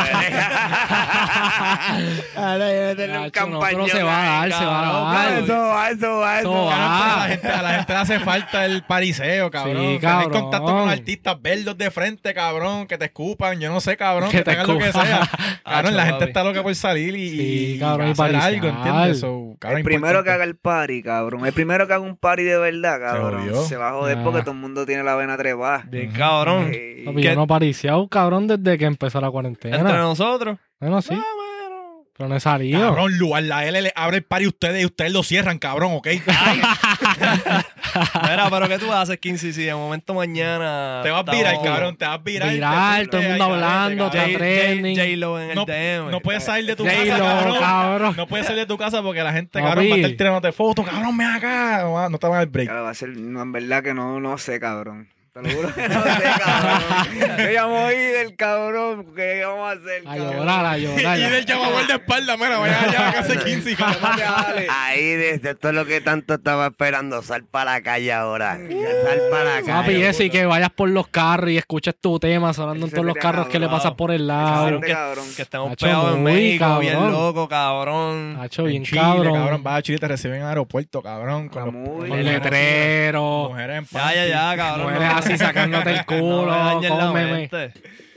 Ahora hay que meterle un Hacho, no, campañón. se va a dar, se va a dar. Eso va, eso va, eso Eso va. a, la gente, a la gente le hace falta el pariseo, cabrón. Sí, Tener cabrón. contacto con artistas verdes de frente, cabrón, que te escupan, yo no sé, cabrón, Que que, te tengan lo que escupan. sea. Cabrón, la gente está loca por salir y, Sí, y cabrón, y hacer algo, ¿entiendes? So, cabrón, el primero que haga el party, cabrón. El primero que haga un party de verdad, cabrón. Se, va a joder Ah. porque todo el mundo tiene la vena trepada. Bien, cabrón. Papi, ¿Qué? yo no he pariciado, cabrón, desde que empezó la cuarentena. Entre nosotros. Bueno, sí, Ah, bueno. pero no he salido. Cabrón, lugar, la L le abre el party a ustedes y ustedes lo cierran, cabrón, ¿ok? Mira, pero ¿qué tú haces, 15? Si de momento mañana. te vas a virar, estamos- cabrón, te vas a virar. Viral, te todo el mundo hablando, está J- trending. J-Lo en el No, DM. no puedes salir de tu casa, cabrón. cabrón. No puedes salir de tu casa porque la gente, cabrón, va a estar tirándote fotos. Cabrón, ven acá. No, te van a dar break. Va a ser, no, en verdad que no, no sé, cabrón. Te lo juro que no sé, cabrón. Yo del cabrón. ¿Qué vamos a hacer, A cabrón? llorar, a Y llorar. del llamador de espalda, mira, vaya allá a casa de 15, cabrón. Llámate a Ale. Ahí, desde esto es lo que tanto estaba esperando. Sal para la calle ahora. Sal para la calle. Papi, eso y que vayas por los carros y escuches tu tema sonando en Ese todos los carros que le pasas por el lado. Que, Hacho, pegados en México, bien loco, cabrón. Hacho, bien Chile, cabrón. cabrón, vas a Chile, te reciben en el aeropuerto, cabrón. Con, los- Muy Con bien. letrero. mujeres en Ya, ya, ya, cabrón. Mujeres así sacándote el culo, cómeme.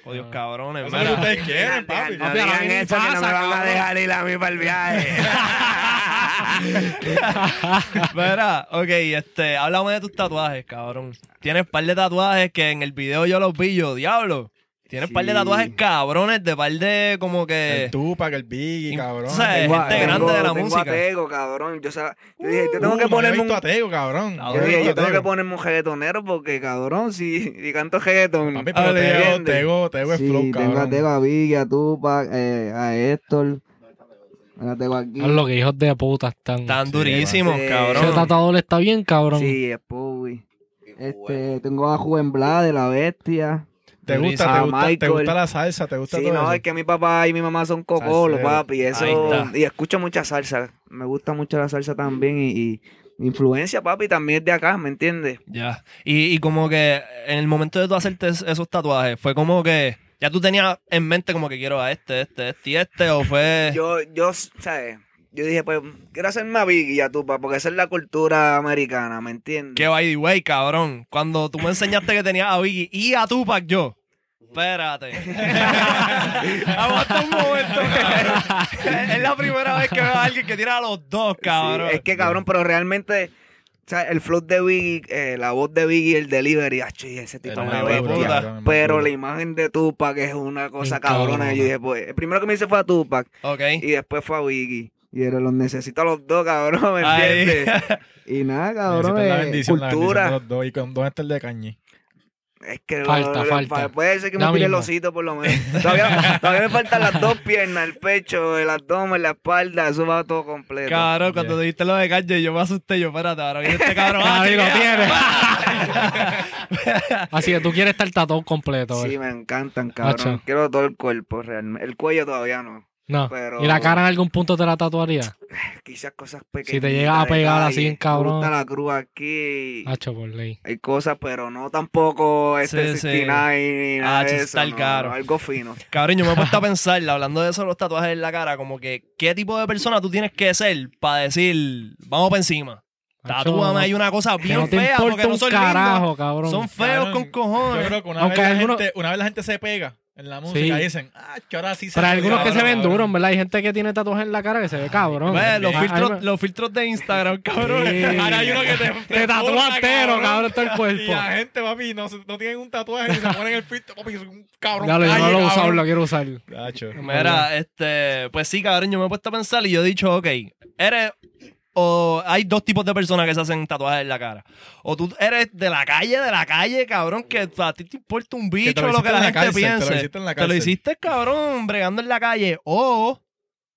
Jodidos cabrones. Eso es lo que mira. ustedes quieren, papi. No Papi, ahora digan eso que no me van a cabrón. dejar ir a mí para el viaje. Mira, ok, este, háblame de tus tatuajes, cabrón. Tienes par de tatuajes que en el video yo los vi, yo, diablo. Tienes par de tatuajes cabrones, de par de como que. El Tupac, el Biggie, Y- cabrón. tú sabes, Tengo gente grande de la tengo música. a Tego, cabrón. Yo, yo dije, yo tengo Uh, que no ponerme un... Tego, cabrón. Cabrón, Yo dije, yo tengo que ponerme un reggaetonero porque, cabrón, si, si canto reggaeton... Papi, pero Dale, Tego. Tego, Tego es Sí, flow, tengo a cabrón. Tego, a Biggie, a Tupac, eh, a Héctor. Tengo aquí. Lo que hijos de puta están. Están durísimos, sí. Ese cabrón. tatuador está bien, cabrón. Sí, es. Este, tengo a Juven Bla de La Bestia. ¿Te gusta, te gusta, te gusta la salsa? ¿Te gusta Sí, todo no, eso? es que mi papá y mi mamá son cocolos, papi. Eso, y escucho mucha salsa. Me gusta mucho la salsa también. Y, y influencia, papi, también es de acá, ¿me entiendes? Ya. Y, y como que en el momento de tú hacerte es- esos tatuajes, fue como que ya tú tenías en mente como que quiero a este, este, este y este, o fue. Yo, yo, ¿sabes? Yo dije, pues, quiero hacerme a Biggie y a Tupac, porque esa es la cultura americana, ¿me entiendes? Que by the way, cabrón. Cuando tú me enseñaste que tenías a Biggie y a Tupac, yo. Espérate. Aguanta un momento, cabrón. Es la primera vez que veo a alguien que tiene a los dos, cabrón. Sí, es que, cabrón, pero realmente... O sea, el flow de Biggie, eh, la voz de Biggie, el delivery, acho, y ese tipo una bestia. Pero más la imagen de Tupac es una cosa cabrona. Y yo dije, pues, el primero que me hice fue a Tupac Ok. y después fue a Biggie. Y era, los necesito a los dos, cabrón, ¿me entiendes? Y nada, cabrón. Necesitan la eh, bendición, la cultura. bendición de los dos. ¿Y con dónde está el de Cañi? Es que Falta, lo- falta. puede ser que me tire el osito por lo menos. Todavía, todavía me faltan las dos piernas, el pecho, el abdomen, la espalda, eso va todo completo. Cabrón, cuando dijiste lo de Kanye, yo me asusté. Yo, espérate, ahora viene este cabrón. ah, tienes. Así que tú quieres estar tatuado completo. Sí, ¿verdad? me encantan, cabrón. Quiero todo el cuerpo, realmente. El cuello todavía no. No. Pero- ¿Y la cara en algún punto te la tatuaría? Quizás cosas pequeñas. Si te llega a pegar así en cabrón. La cruz aquí. Hacho por ley. Hay cosas, pero no tampoco este Sí, sí. 69 ni nada Ah, de eso. está el no, caro. no, algo fino. Cabrón, yo me he puesto a pensar, hablando de eso, los tatuajes en la cara, como que, ¿qué tipo de persona tú tienes que ser para decir, vamos para encima? Tatúame, hay una cosa bien no fea porque no un son carajo, lindos. cabrón. Son feos Cabrón, con cojones. Yo creo que una, Aunque vez la gente, una vez la gente se pega en la música Sí. y dicen, ah, que ahora sí se ve, algunos que se ven cabrón". duros, ¿verdad? Hay gente que tiene tatuajes en la cara que se ve cabrón. Ve, los, filtros, los de Instagram, cabrón. Sí. Ahora hay uno que te, Te tatúa entero, cabrón, todo el Y cuerpo. la gente, papi, no, no tienen un tatuaje y se ponen el filtro, papi, es un cabrón. Ya lo, yo no lo he usado, lo quiero usar. Gacho. Mira, este, pues sí, cabrón, yo me he puesto a pensar y yo he dicho, ok, eres, o hay dos tipos de personas que se hacen tatuajes en la cara. O tú eres de la calle, de la calle, cabrón, que a ti te importa un bicho lo lo, que la la gente cárcel, te lo piense. hiciste en la Te lo hiciste, cabrón, bregando en la calle. O,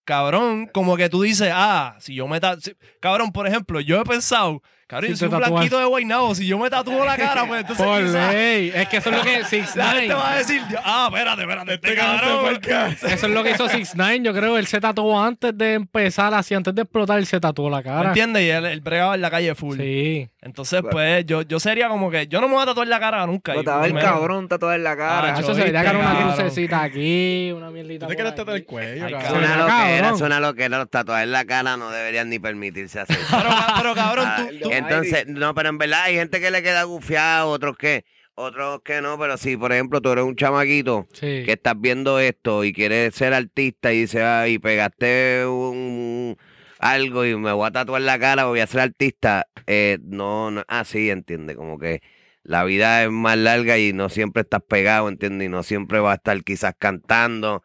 cabrón, como que tú dices, ah, si yo me ta- si- Cabrón, por ejemplo, yo he pensado, cabrón, Si yo soy te un blanquito de Guaynabo, si yo me tatúo la cara, pues entonces Por ley. Es que eso es lo que Six la gente va a decir, ah, espérate, espérate, este Este cabrón. Eso es lo que hizo Six Nine, yo creo. Él se tatuó antes de empezar, así antes de explotar, él se tatuó la ¿Me cara. entiendes? Y él, él bregaba en la calle full. Sí. Entonces, pues, yo, yo sería como que, yo no me voy a tatuar la cara nunca. Pero Yo estaba el cabrón tatuado en la cara. Ah, Eso yo se vería que era una crucecita aquí, una mierdita. ¿Tú te quieres tatuar el cuello, Ay, Es cabrón? una Cabrón. loquera, es una loquera. Los tatuajes en la cara no deberían ni permitirse hacer. Pero, ca- pero cabrón, Ah, tú, tú- Entonces, no, pero en verdad hay gente que le queda gufiado, otros que, otros que no, pero si por ejemplo tú eres un chamaquito Sí. que estás viendo esto y quieres ser artista y dices, ah, y pegaste un algo y me voy a tatuar la cara, voy a ser artista, eh, no, no, ah, sí, entiende, como que la vida es más larga y no siempre estás pegado, entiende, y no siempre vas a estar quizás cantando.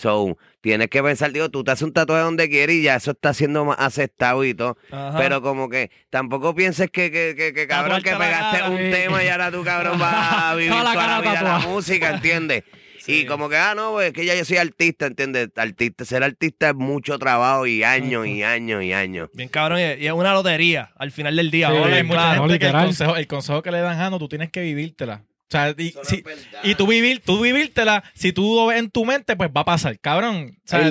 So, tienes que pensar, digo, tú te haces un tatuaje donde quieres y ya eso está siendo más aceptado y todo. Ajá. Pero como que tampoco pienses que, que, que, que cabrón, que pegaste cara. un tema y ahora tú, cabrón, vas a vivir Toda la toda la cara vida la tatuada. música, ¿entiendes? Sí. Y como que, ah, no, pues es que ya yo soy artista, ¿entiendes? Artista, ser artista es mucho trabajo y años y años y años. bien cabrón, y es una lotería al final del día. Sí, que el consejo, el consejo que le dan, Jano, tú tienes que vivírtela. O sea, y, si- y tú, vivir, tú vivírtela, si tú lo ves en tu mente, pues va a pasar, cabrón. O sea, hay tú-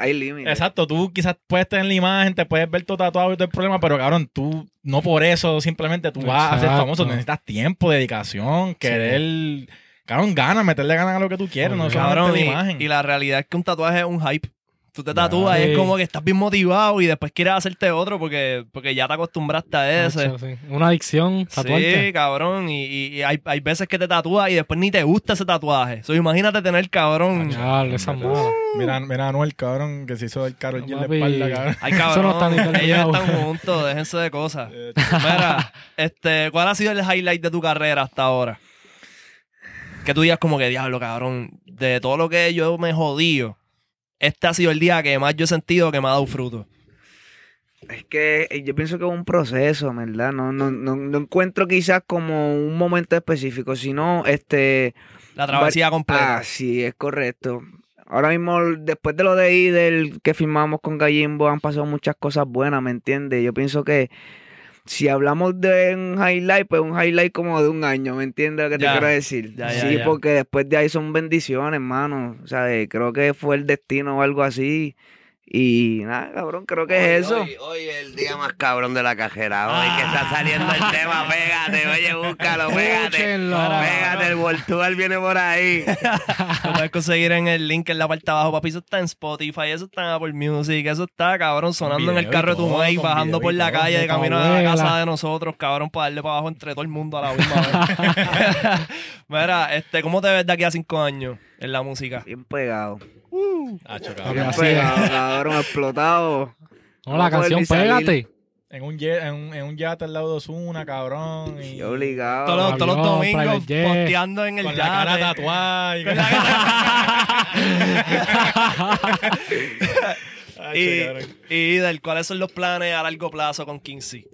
hay límites. Exacto, tú quizás puedes tener la imagen, te puedes ver todo tatuado y todo el problema, pero cabrón, tú no por eso simplemente tú vas a ser famoso, necesitas tiempo, dedicación, querer, cabrón, ganas, meterle ganas a lo que tú quieres, no solamente Cabrón, la y, imagen. y la realidad es que un tatuaje es un hype. Tú te tatúas y es como que estás bien motivado y después quieres hacerte otro porque, porque ya te acostumbraste a ese. Sí. Una adicción, Sí, cabrón. Y, y- y hay, hay veces que te tatúas y después ni te gusta ese tatuaje. So, imagínate tener, cabrón. Ya, esa mala. Mira, mira a Anuel, cabrón, que se hizo el Karol G en la espalda, cabrón. Ay, Eso cabrón. no está ni ellos están juntos, déjense de cosas. Mira, este, ¿cuál ha sido el highlight de tu carrera hasta ahora? Que tú digas como que, diablo, cabrón, de todo lo que yo me jodío, este ha sido el día que más yo he sentido que me ha dado fruto. Es que eh, yo pienso que es un proceso, ¿verdad? No, no, no, no encuentro quizás como un momento específico, sino este... La travesía completa. Ah, sí, es correcto. Ahora mismo, después de lo de Idel que firmamos con Gallimbo, han pasado muchas cosas buenas, ¿me entiendes? Yo pienso que si hablamos de un highlight, pues un highlight como de un año, ¿me entiendes lo que Ya, te quiero decir? ya, ya, sí, porque después de ahí son bendiciones, hermano. O sea, creo que fue el destino o algo así. Y nada, cabrón, creo que es eso. Hoy, hoy es el día más cabrón de la cajera. Hoy que está saliendo el tema, pégate, oye, búscalo, pégate. Escúchenlo. Pégate, el Voltual viene por ahí. Lo puedes conseguir en el link en la parte de abajo, papi. Eso está en Spotify, eso está en Apple Music, eso está, cabrón, sonando en el carro de tu maíz, bajando por la calle, de camino a la casa de nosotros, cabrón, para darle para abajo entre todo el mundo a la misma vez. Mira, este, ¿cómo te ves de aquí a cinco años en la música? Bien pegado. Hacho, Papi, cabrón. Así pegado, es. cabrón, explotado. No, la canción. Pégate. En un, jet, en, un, en un yate al lado de Osuna, cabrón. Y Y obligado. Todos los, todos los domingos posteando en el con la cara yate. tatuada. y- Y, cabrón. y del cuáles son los planes a largo plazo con Kinsey.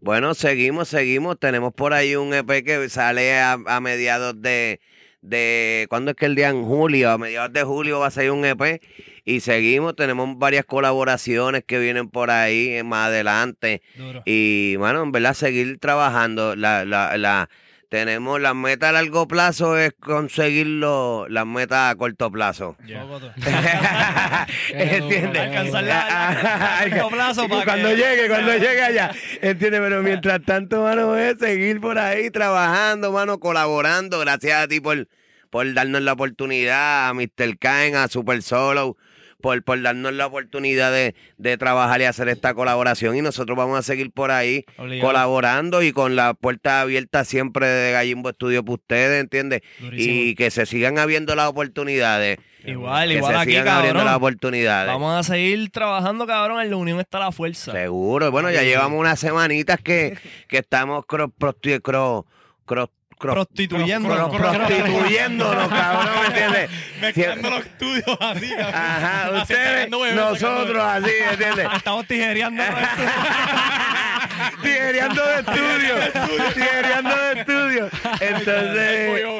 Bueno, seguimos, seguimos. Tenemos por ahí un EP que sale a, a mediados de, de. ¿Cuándo es que el día? En julio. A mediados de julio va a salir un EP. Y seguimos. Tenemos varias colaboraciones que vienen por ahí eh, más adelante. Duro. Y, bueno, en verdad, seguir trabajando. La, la, la, tenemos las metas a largo plazo, es conseguir lo- las metas a corto plazo. Tú. ¿Entiendes? Alcanzar la- a corto plazo para cuando que- llegue, cuando llegue allá. ¿Entiendes? Pero mientras tanto, mano, es seguir por ahí trabajando, mano, colaborando. Gracias a ti por, por darnos la oportunidad, a Mr. Kain, a Super Solo, por, por darnos la oportunidad de, de trabajar y hacer esta colaboración. Y nosotros vamos a seguir por ahí Obligado. colaborando y con la puerta abierta siempre de Gallimbo Estudio para ustedes, ¿entiendes? Durísimo. Y que se sigan habiendo las oportunidades. Igual, que igual se aquí, sigan abriendo las cabrón. oportunidades. Vamos a seguir trabajando, cabrón. En la unión está la fuerza. Seguro. Bueno, ya llevamos unas semanitas que, que estamos cro, prosti- cro- cro- cro- prostituyéndonos, cabrón, ¿me entiendes? Mezclando los estudios así, cabrón. Ajá, ustedes, nosotros así, ¿entiendes? Estamos tijereando. Tijereando de estudio, tijereando de estudio. Entonces,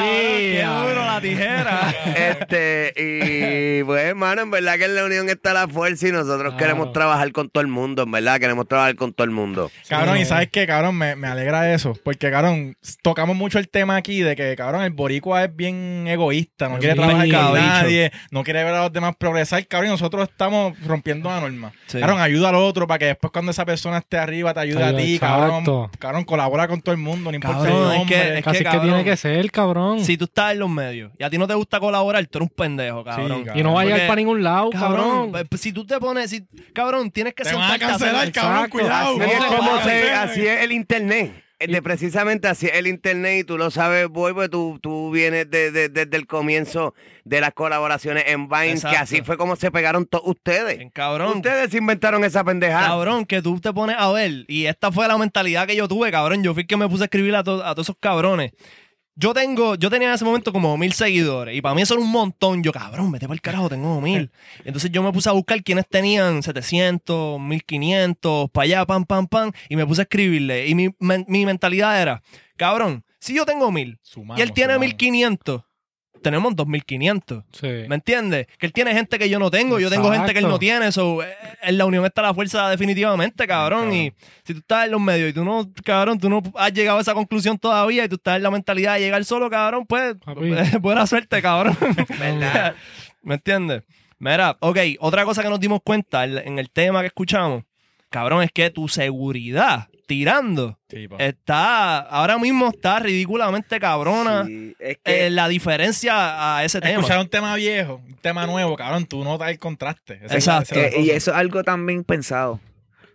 ¡Qué duro la tijera! este, y pues, hermano, en verdad que en la unión está la fuerza y nosotros Claro. queremos trabajar con todo el mundo, en verdad, queremos trabajar con todo el mundo. Cabrón, Sí. y sabes qué, cabrón, me, me alegra eso. Porque, cabrón, tocamos mucho el tema aquí de que, cabrón, el boricua es bien egoísta, no quiere trabajar con nadie, no quiere ver a los demás progresar, cabrón, y nosotros estamos rompiendo la norma. Sí. Cabrón, ayuda al otro para que después cuando esa persona esté arriba te ayude a ti, exacto. cabrón. Cabrón, colabora con todo el mundo, no importa Cabrón, el es nombre. que- es Así que, cabrón, tiene que ser, cabrón. Si tú estás en los medios y a ti no te gusta colaborar, tú eres un pendejo, cabrón. cabrón. y no va a llegar para ningún lado, Cabrón, cabrón. pues, si tú te pones, si, cabrón, tienes que Te van a cancelar, cabrón, cuidado. Así es No, como vale. se, así es el internet. Eh, De precisamente así es el internet y tú lo sabes, boy, pues tú, tú vienes de- de- desde el comienzo de las colaboraciones en Vine, Exacto. que así fue como se pegaron todos ustedes. En cabrón. Ustedes inventaron esa pendejada. Cabrón, que tú te pones a ver. Y esta fue la mentalidad que yo tuve, cabrón. Yo fui que me puse a escribir a, to- a todos esos cabrones. Yo tengo, yo tenía en ese momento como mil seguidores. Y para mí eso era un montón. Yo, cabrón, vete para el carajo, tengo mil. Entonces yo me puse a buscar quienes tenían 700, 1500, para allá, pam, pam, pam. Y me puse a escribirle. Y mi, men- mi mentalidad era, cabrón, si yo tengo mil y él tiene sumamos. 1500, tenemos 2500. Sí. ¿Me entiendes? Que él tiene gente que yo no tengo, yo tengo gente que él no tiene. So, eh, en la unión está la fuerza definitivamente, cabrón. Y si tú estás en los medios y tú no, cabrón, tú no has llegado a esa conclusión todavía y tú estás en la mentalidad de llegar solo, cabrón, pues Papi. buena suerte, cabrón. ¿Verdad? ¿Me entiendes? Mira, ok, otra cosa que nos dimos cuenta en, en el tema que escuchamos, cabrón, es que tu seguridad tirando Sí, está, ahora mismo está ridículamente cabrona Sí, es que eh, la diferencia a ese tema. Escuchar un tema viejo, un tema nuevo, cabrón, tú notas el contraste. Exacto. que- y eso es algo también pensado.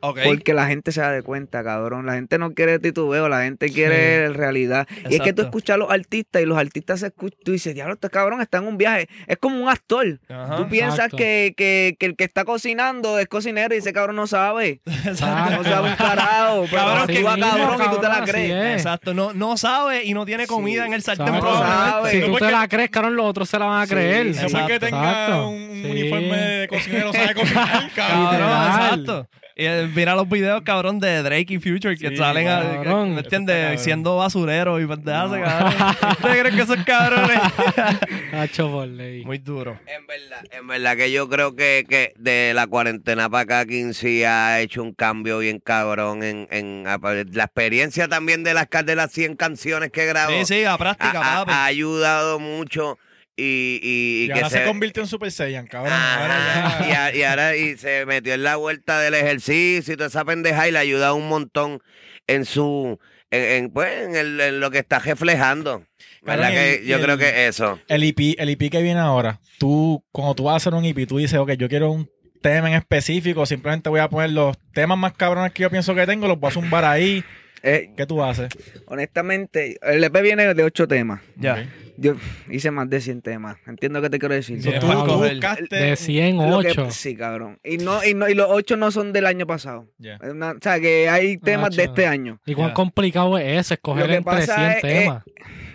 Ok. Porque la gente se da de cuenta, cabrón. La gente no quiere titubeo, la gente quiere realidad. Y es que tú Exacto. escuchas a los artistas y los artistas se escuchan, tú dices, diablo, este cabrón está en un viaje. Es como un actor. Ajá. tú piensas exacto. que, que, que el que está cocinando es cocinero y ese cabrón no sabe. Exacto. No sabe un carajo. Cabrón, tú que vas mismo, cabrón y tú te la crees. es. Exacto, no, no sabe y no tiene comida Sí. en el sartén Exacto. sabe. Si tú porque- te la crees, cabrón, los otros se la van a Sí, creer. sí. No porque Exacto. tenga Exacto. un, un Sí. uniforme de cocinero, sabe cocinar, cabrón. Exacto. Y eh, mira los videos, cabrón, de Drake y Future que Sí, salen, a- que- cabrón. ¿me entiendes? Siendo basureros y pendejas, cabrón. ¿Ustedes creen que esos cabrones? Hacho por ley. Muy duro. En verdad, en verdad que yo creo que, que de la cuarentena para acá, Quincy ha hecho un cambio bien cabrón en, en la experiencia también de las, de las 100 canciones que grabó. Sí, sí, a práctica, ha- papi. ha ayudado mucho y, y, y Y que ahora se, convirtió en Super Saiyan, cabrón. Ahora Ajá, ya- y, a- y ahora y se metió en la vuelta del ejercicio y toda esa pendeja y le ayuda un montón en su en, en, pues en, el- en lo que está reflejando. ¿Verdad? Que el- yo creo que eso. el EP, el EP que viene ahora, tú, cuando tú vas a hacer un EP, tú dices, ok, yo quiero un tema en específico, simplemente voy a poner los temas más cabrones que yo pienso que tengo, los voy a zumbar ahí. Eh, ¿Qué tú haces? honestamente, el EP viene de ocho temas. Ya. Yo hice más de 100 temas. Entiendo qué te quiero decir. Sí, tú, tú buscaste... De 100, Lo que- 8. sí, cabrón. Y no, y no, y los ocho no son del año pasado. Es una- o sea, que hay temas de Macho. este año. ¿Y cuán Ya. complicado es eso? Escoger que entre pasa 100 es- temas.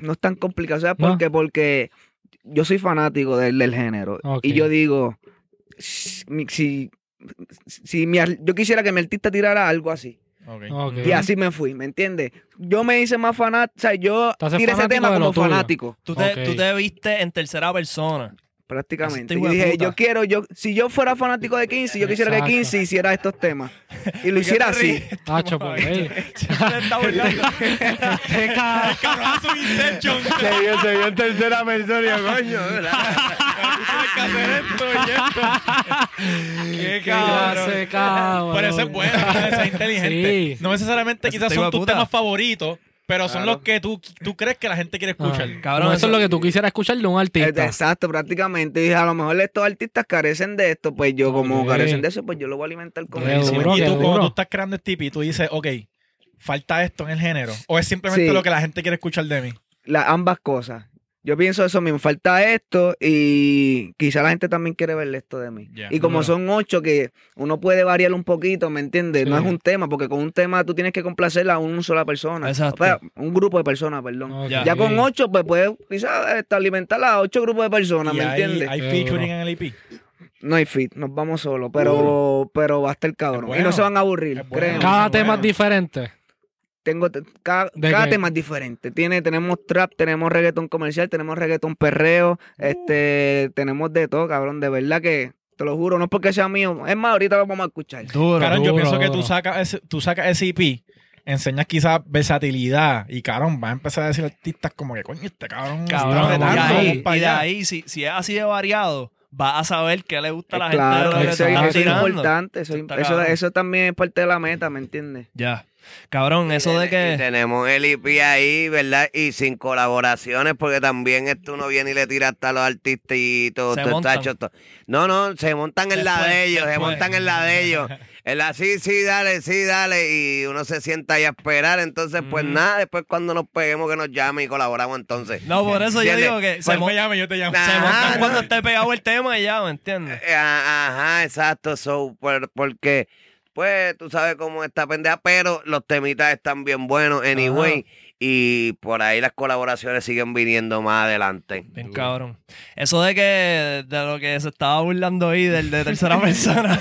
No es tan complicado. ¿Sabes por qué? Porque yo soy fanático del, del género. Ok. Y yo digo, si, si, si mi yo quisiera que mi artista tirara algo así. Ok. Ok. Y así me fui, ¿me entiendes? Yo me hice más fanático, o sea, yo tiré ese tema como fanático, Tú te, Ok. tú te viste en tercera persona. Prácticamente. Este Y dije, yo quiero, yo, si yo fuera fanático de 15, yo quisiera Exacto. que 15 hiciera estos temas. Y lo hiciera así. Tacho, pues. Se vio, se vio en tercera persona, coño. Que hacer esto y esto. Qué cabrón. Pero eso es bueno, eso es inteligente. Sí. No necesariamente quizás son tus puta. temas favoritos, pero son Claro. los que tú, tú crees que la gente quiere escuchar. Ah, Cabrón, como eso es lo que tú quisieras escuchar de un artista. Exacto, prácticamente. Y dije, a lo mejor estos artistas carecen de esto, pues yo como carecen de eso, pues yo lo voy a alimentar con Qué eso. duro, y tú, cuando duro. tú estás creando este EP, tú dices, ok, falta esto en el género. O es simplemente Sí. lo que la gente quiere escuchar de mí. La- ambas cosas. Yo pienso eso mismo, falta esto y quizá la gente también quiere ver esto de mí. Y como son ocho que uno puede variar un poquito, ¿me entiendes? No es un tema, porque con un tema tú tienes que complacer a una sola persona. Exacto. O sea, un grupo de personas, perdón. Ya. Ya con ocho, pues puedes quizás este, alimentar a ocho grupos de personas, y ¿me hay, entiendes? hay featuring en el EP. No hay fit, nos vamos solos, pero, pero va a estar cabrón. Es Y no se van a aburrir, bueno. Cada Bueno. tema es diferente. Tengo te- cada, tema es diferente. Tiene, tenemos trap, tenemos reggaetón comercial, tenemos reggaetón perreo, Uh. este, tenemos de todo, cabrón. De verdad que te lo juro, no es porque sea mío. Es más, ahorita lo vamos a escuchar. Duro. Cabrón, yo duro, pienso que tú sacas ese, tú sacas ese EP, enseñas quizás versatilidad y cabrón, va a empezar a decir artistas como que coño, este cabrón, está Cabrón, y de apretando, ahí, y de allá". ahí si, si es así de variado, vas a saber qué le gusta a la Eh, gente de claro, eso, eso es importante. Eso, Eso está eso también es parte de la meta, ¿me entiendes? Ya. Cabrón, eso de Y que... tenemos el IP ahí, ¿verdad? Y sin colaboraciones, porque también esto uno viene y le tira hasta a los artistas y todo. Se todo montan. No, no, se montan en la Después, de ellos, se después. montan en la de ellos. En la sí, sí, dale, sí, dale. Y uno se sienta ahí a esperar. Entonces, pues nada, después cuando nos peguemos que nos llame y colaboramos entonces. No, por eso yo digo que se, Pues me llame, yo te llamo. Se montan cuando esté pegado el tema y ya, ¿me entiendes? Eh, Ajá, exacto. So, por- porque, pues, tú sabes cómo está pendeja, pero los temitas están bien buenos, anyway. Y por ahí las colaboraciones siguen viniendo más adelante. Bien cabrón. Eso de que de lo que se estaba burlando ahí del de tercera persona.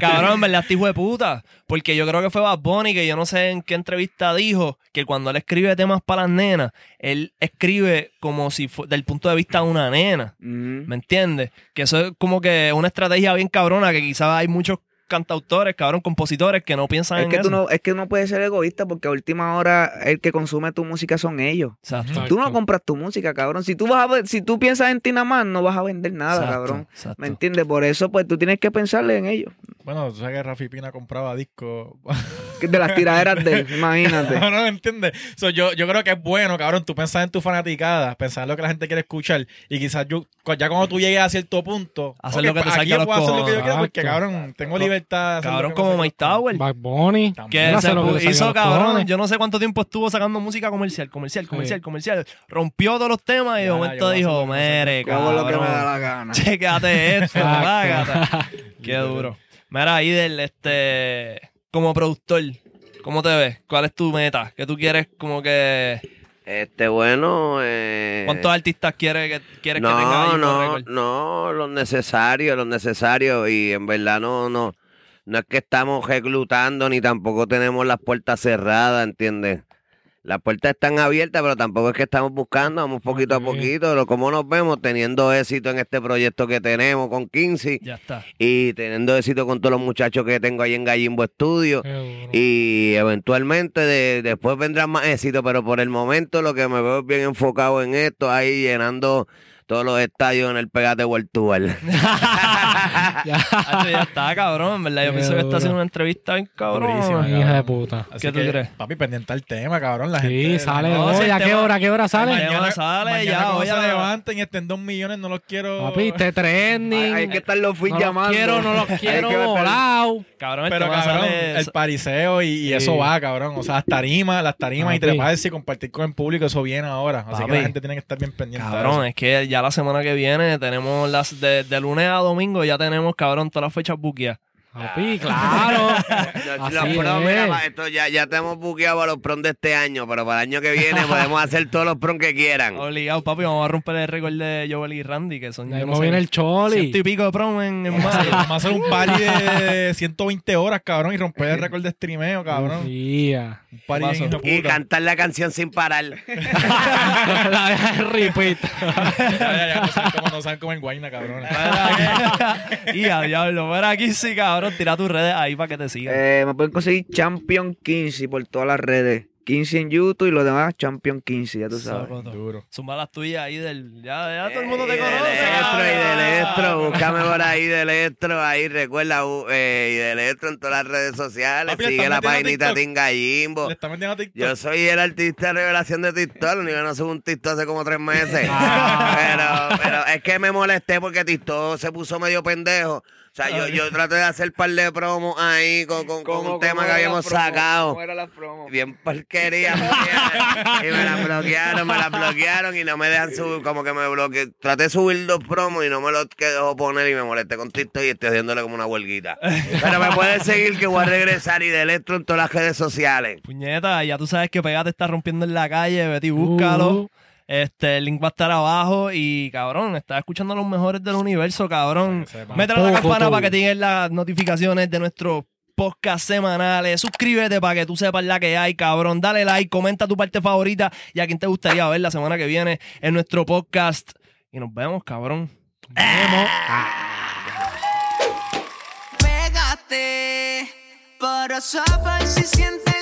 cabrón, en verdad, este hijo de puta. Porque yo creo que fue Bad Bunny, que yo no sé en qué entrevista dijo que cuando él escribe temas para las nenas, él escribe como si fue del punto de vista de una nena. ¿Me entiendes? Que eso es como que una estrategia bien cabrona, que quizás hay muchos cantautores, cabrón, compositores que no piensan Es en que, eso. tú no, es que no puedes ser egoísta porque a última hora el que consume tu música son ellos. Exacto. Tú no compras tu música, cabrón. Si tú vas a ver- si tú piensas en ti nada más, no vas a vender nada, Exacto, cabrón. exacto. ¿Me entiendes? Por eso, pues tú tienes que pensarle en ellos. Bueno, tú sabes que Rafi Pina compraba discos. De las tiraderas de él, imagínate. no, no, ¿entiendes? So, yo, yo creo que es bueno, cabrón, tú pensar en tu fanaticada, pensar en lo que la gente quiere escuchar y quizás yo, ya cuando tú llegues a cierto punto, Hacer ok, lo que te pues, salga aquí a yo los puedo hacer lo que yo cojones. quiero porque, cabrón, tengo libertad. Cabrón, como Mike los. Tower. Bad Bunny. Que se lo que hizo, los cabrón, yo no sé cuánto tiempo estuvo sacando música comercial, comercial, comercial, Sí. comercial. Rompió todos los temas y de momento dijo, mere, hago lo que me da cabrón, la gana. chécate esto. Qué duro. Mira, Idel, este, como productor, ¿cómo te ves? ¿Cuál es tu meta? ¿Qué tú quieres como que... Este, bueno. Eh, ¿Cuántos artistas quieres que, quieres que tenga no, ahí no, no, lo necesario, lo necesario. Y en verdad no, no, no es que estamos reclutando ni tampoco tenemos las puertas cerradas, ¿entiendes? Las puertas están abiertas, pero tampoco es que estamos buscando, vamos poquito a poquito. Lo, como nos vemos teniendo éxito en este proyecto que tenemos con 15 Ya está. y teniendo éxito con todos los muchachos que tengo ahí en Gallimbo Studio. Qué. Y eventualmente de- después vendrán más éxito, pero por el momento lo que me veo es bien enfocado en esto, ahí llenando todos los estadios en el Pegate World Tour. Ya. Hacho, ya está, cabrón, en ¿verdad? Yo Qué pienso que está haciendo una entrevista bien cabrón. Durísima, Hija de puta. Así ¿Qué tú que, crees? Papi, pendiente al tema, cabrón. La Sí, gente, sale no, hoy. si el ¿A qué tema- hora? ¿A qué hora sale? Mañana Mañana sale, mañana ya, cuando se levanten y estén dos millones, no los quiero. Papi, te trending. Hay, hay que estar los feeds no los llamando. quiero, no los quiero que estar- volado. Cabrón, el Pero tema cabrón, sale- el pariseo y, y Sí. eso va, cabrón. O sea, las tarimas, las tarimas y Papi. treparse y compartir con el público, eso viene ahora. Así que Papi. la gente tiene que estar bien pendiente. de Cabrón, es que ya la semana que viene tenemos las de, de lunes a domingo ya tenemos, cabrón, todas las fechas buqueadas. Papi, claro. Los, prom, es. mira, pa- esto ya, ya te hemos buqueado para los prom de este año, pero para el año que viene podemos hacer todos los prom que quieran. Obligado, papi, vamos a romper el récord de Joel y Randy, que son Ahí no viene el choli. ciento y pico de prom en, en mayo. Vamos a hacer un party de 120 horas, cabrón, y romper el récord de streameo, cabrón. Yeah. Un party bien hijo de Y puta. cantar la canción sin parar. La deja de repeat. Ya, ya, ya, no saben cómo, no saben cómo en Guayna, cabrón. y a diablo, fuera aquí sí, cabrón, tira tus redes ahí para que te sigan. Eh, me pueden conseguir Champion 15 por todas las redes. 15 en YouTube y lo demás Champion 15, ya tú sabes. Duro. Las tuyas ahí del. Ya, ya todo el mundo Y te de conoce. electro, y de cabrón. electro, búscame por ahí de electro, ahí recuerda, uh, eh, y de electro en todas las redes sociales, Papi, sigue la paginita TikTok. Tinga Jimbo. Le está metiendo a TikTok. Yo soy el artista de revelación de TikTok, lo único que no subo un TikTok hace como tres meses. Ah. Pero, pero es que me molesté porque TikTok se puso medio pendejo. O sea, yo, yo traté de hacer un par de promos ahí con, con, con un tema que habíamos sacado. ¿Cómo era la promo? Bien porquería. y me la bloquearon, me la bloquearon y no me dejan subir, como que me bloqueé. Traté de subir dos promos y no me los quedó poner y me molesté con TikTok y estoy haciéndole como una huelguita. Pero me puedes seguir que voy a regresar y de electro en todas las redes sociales. Puñeta, ya tú sabes que Pegate está rompiendo en la calle, vete y búscalo. Uh. Este, el link va a estar abajo y cabrón, estás escuchando a los mejores del universo, cabrón. Que. Métele a la campana para que te lleguen las notificaciones de nuestros podcast semanales. Suscríbete para que tú sepas la que hay, cabrón. Dale like, comenta tu parte favorita y a quién te gustaría ver la semana que viene en nuestro podcast. Y nos vemos, cabrón. Vemos. Pégate, por eso si sientes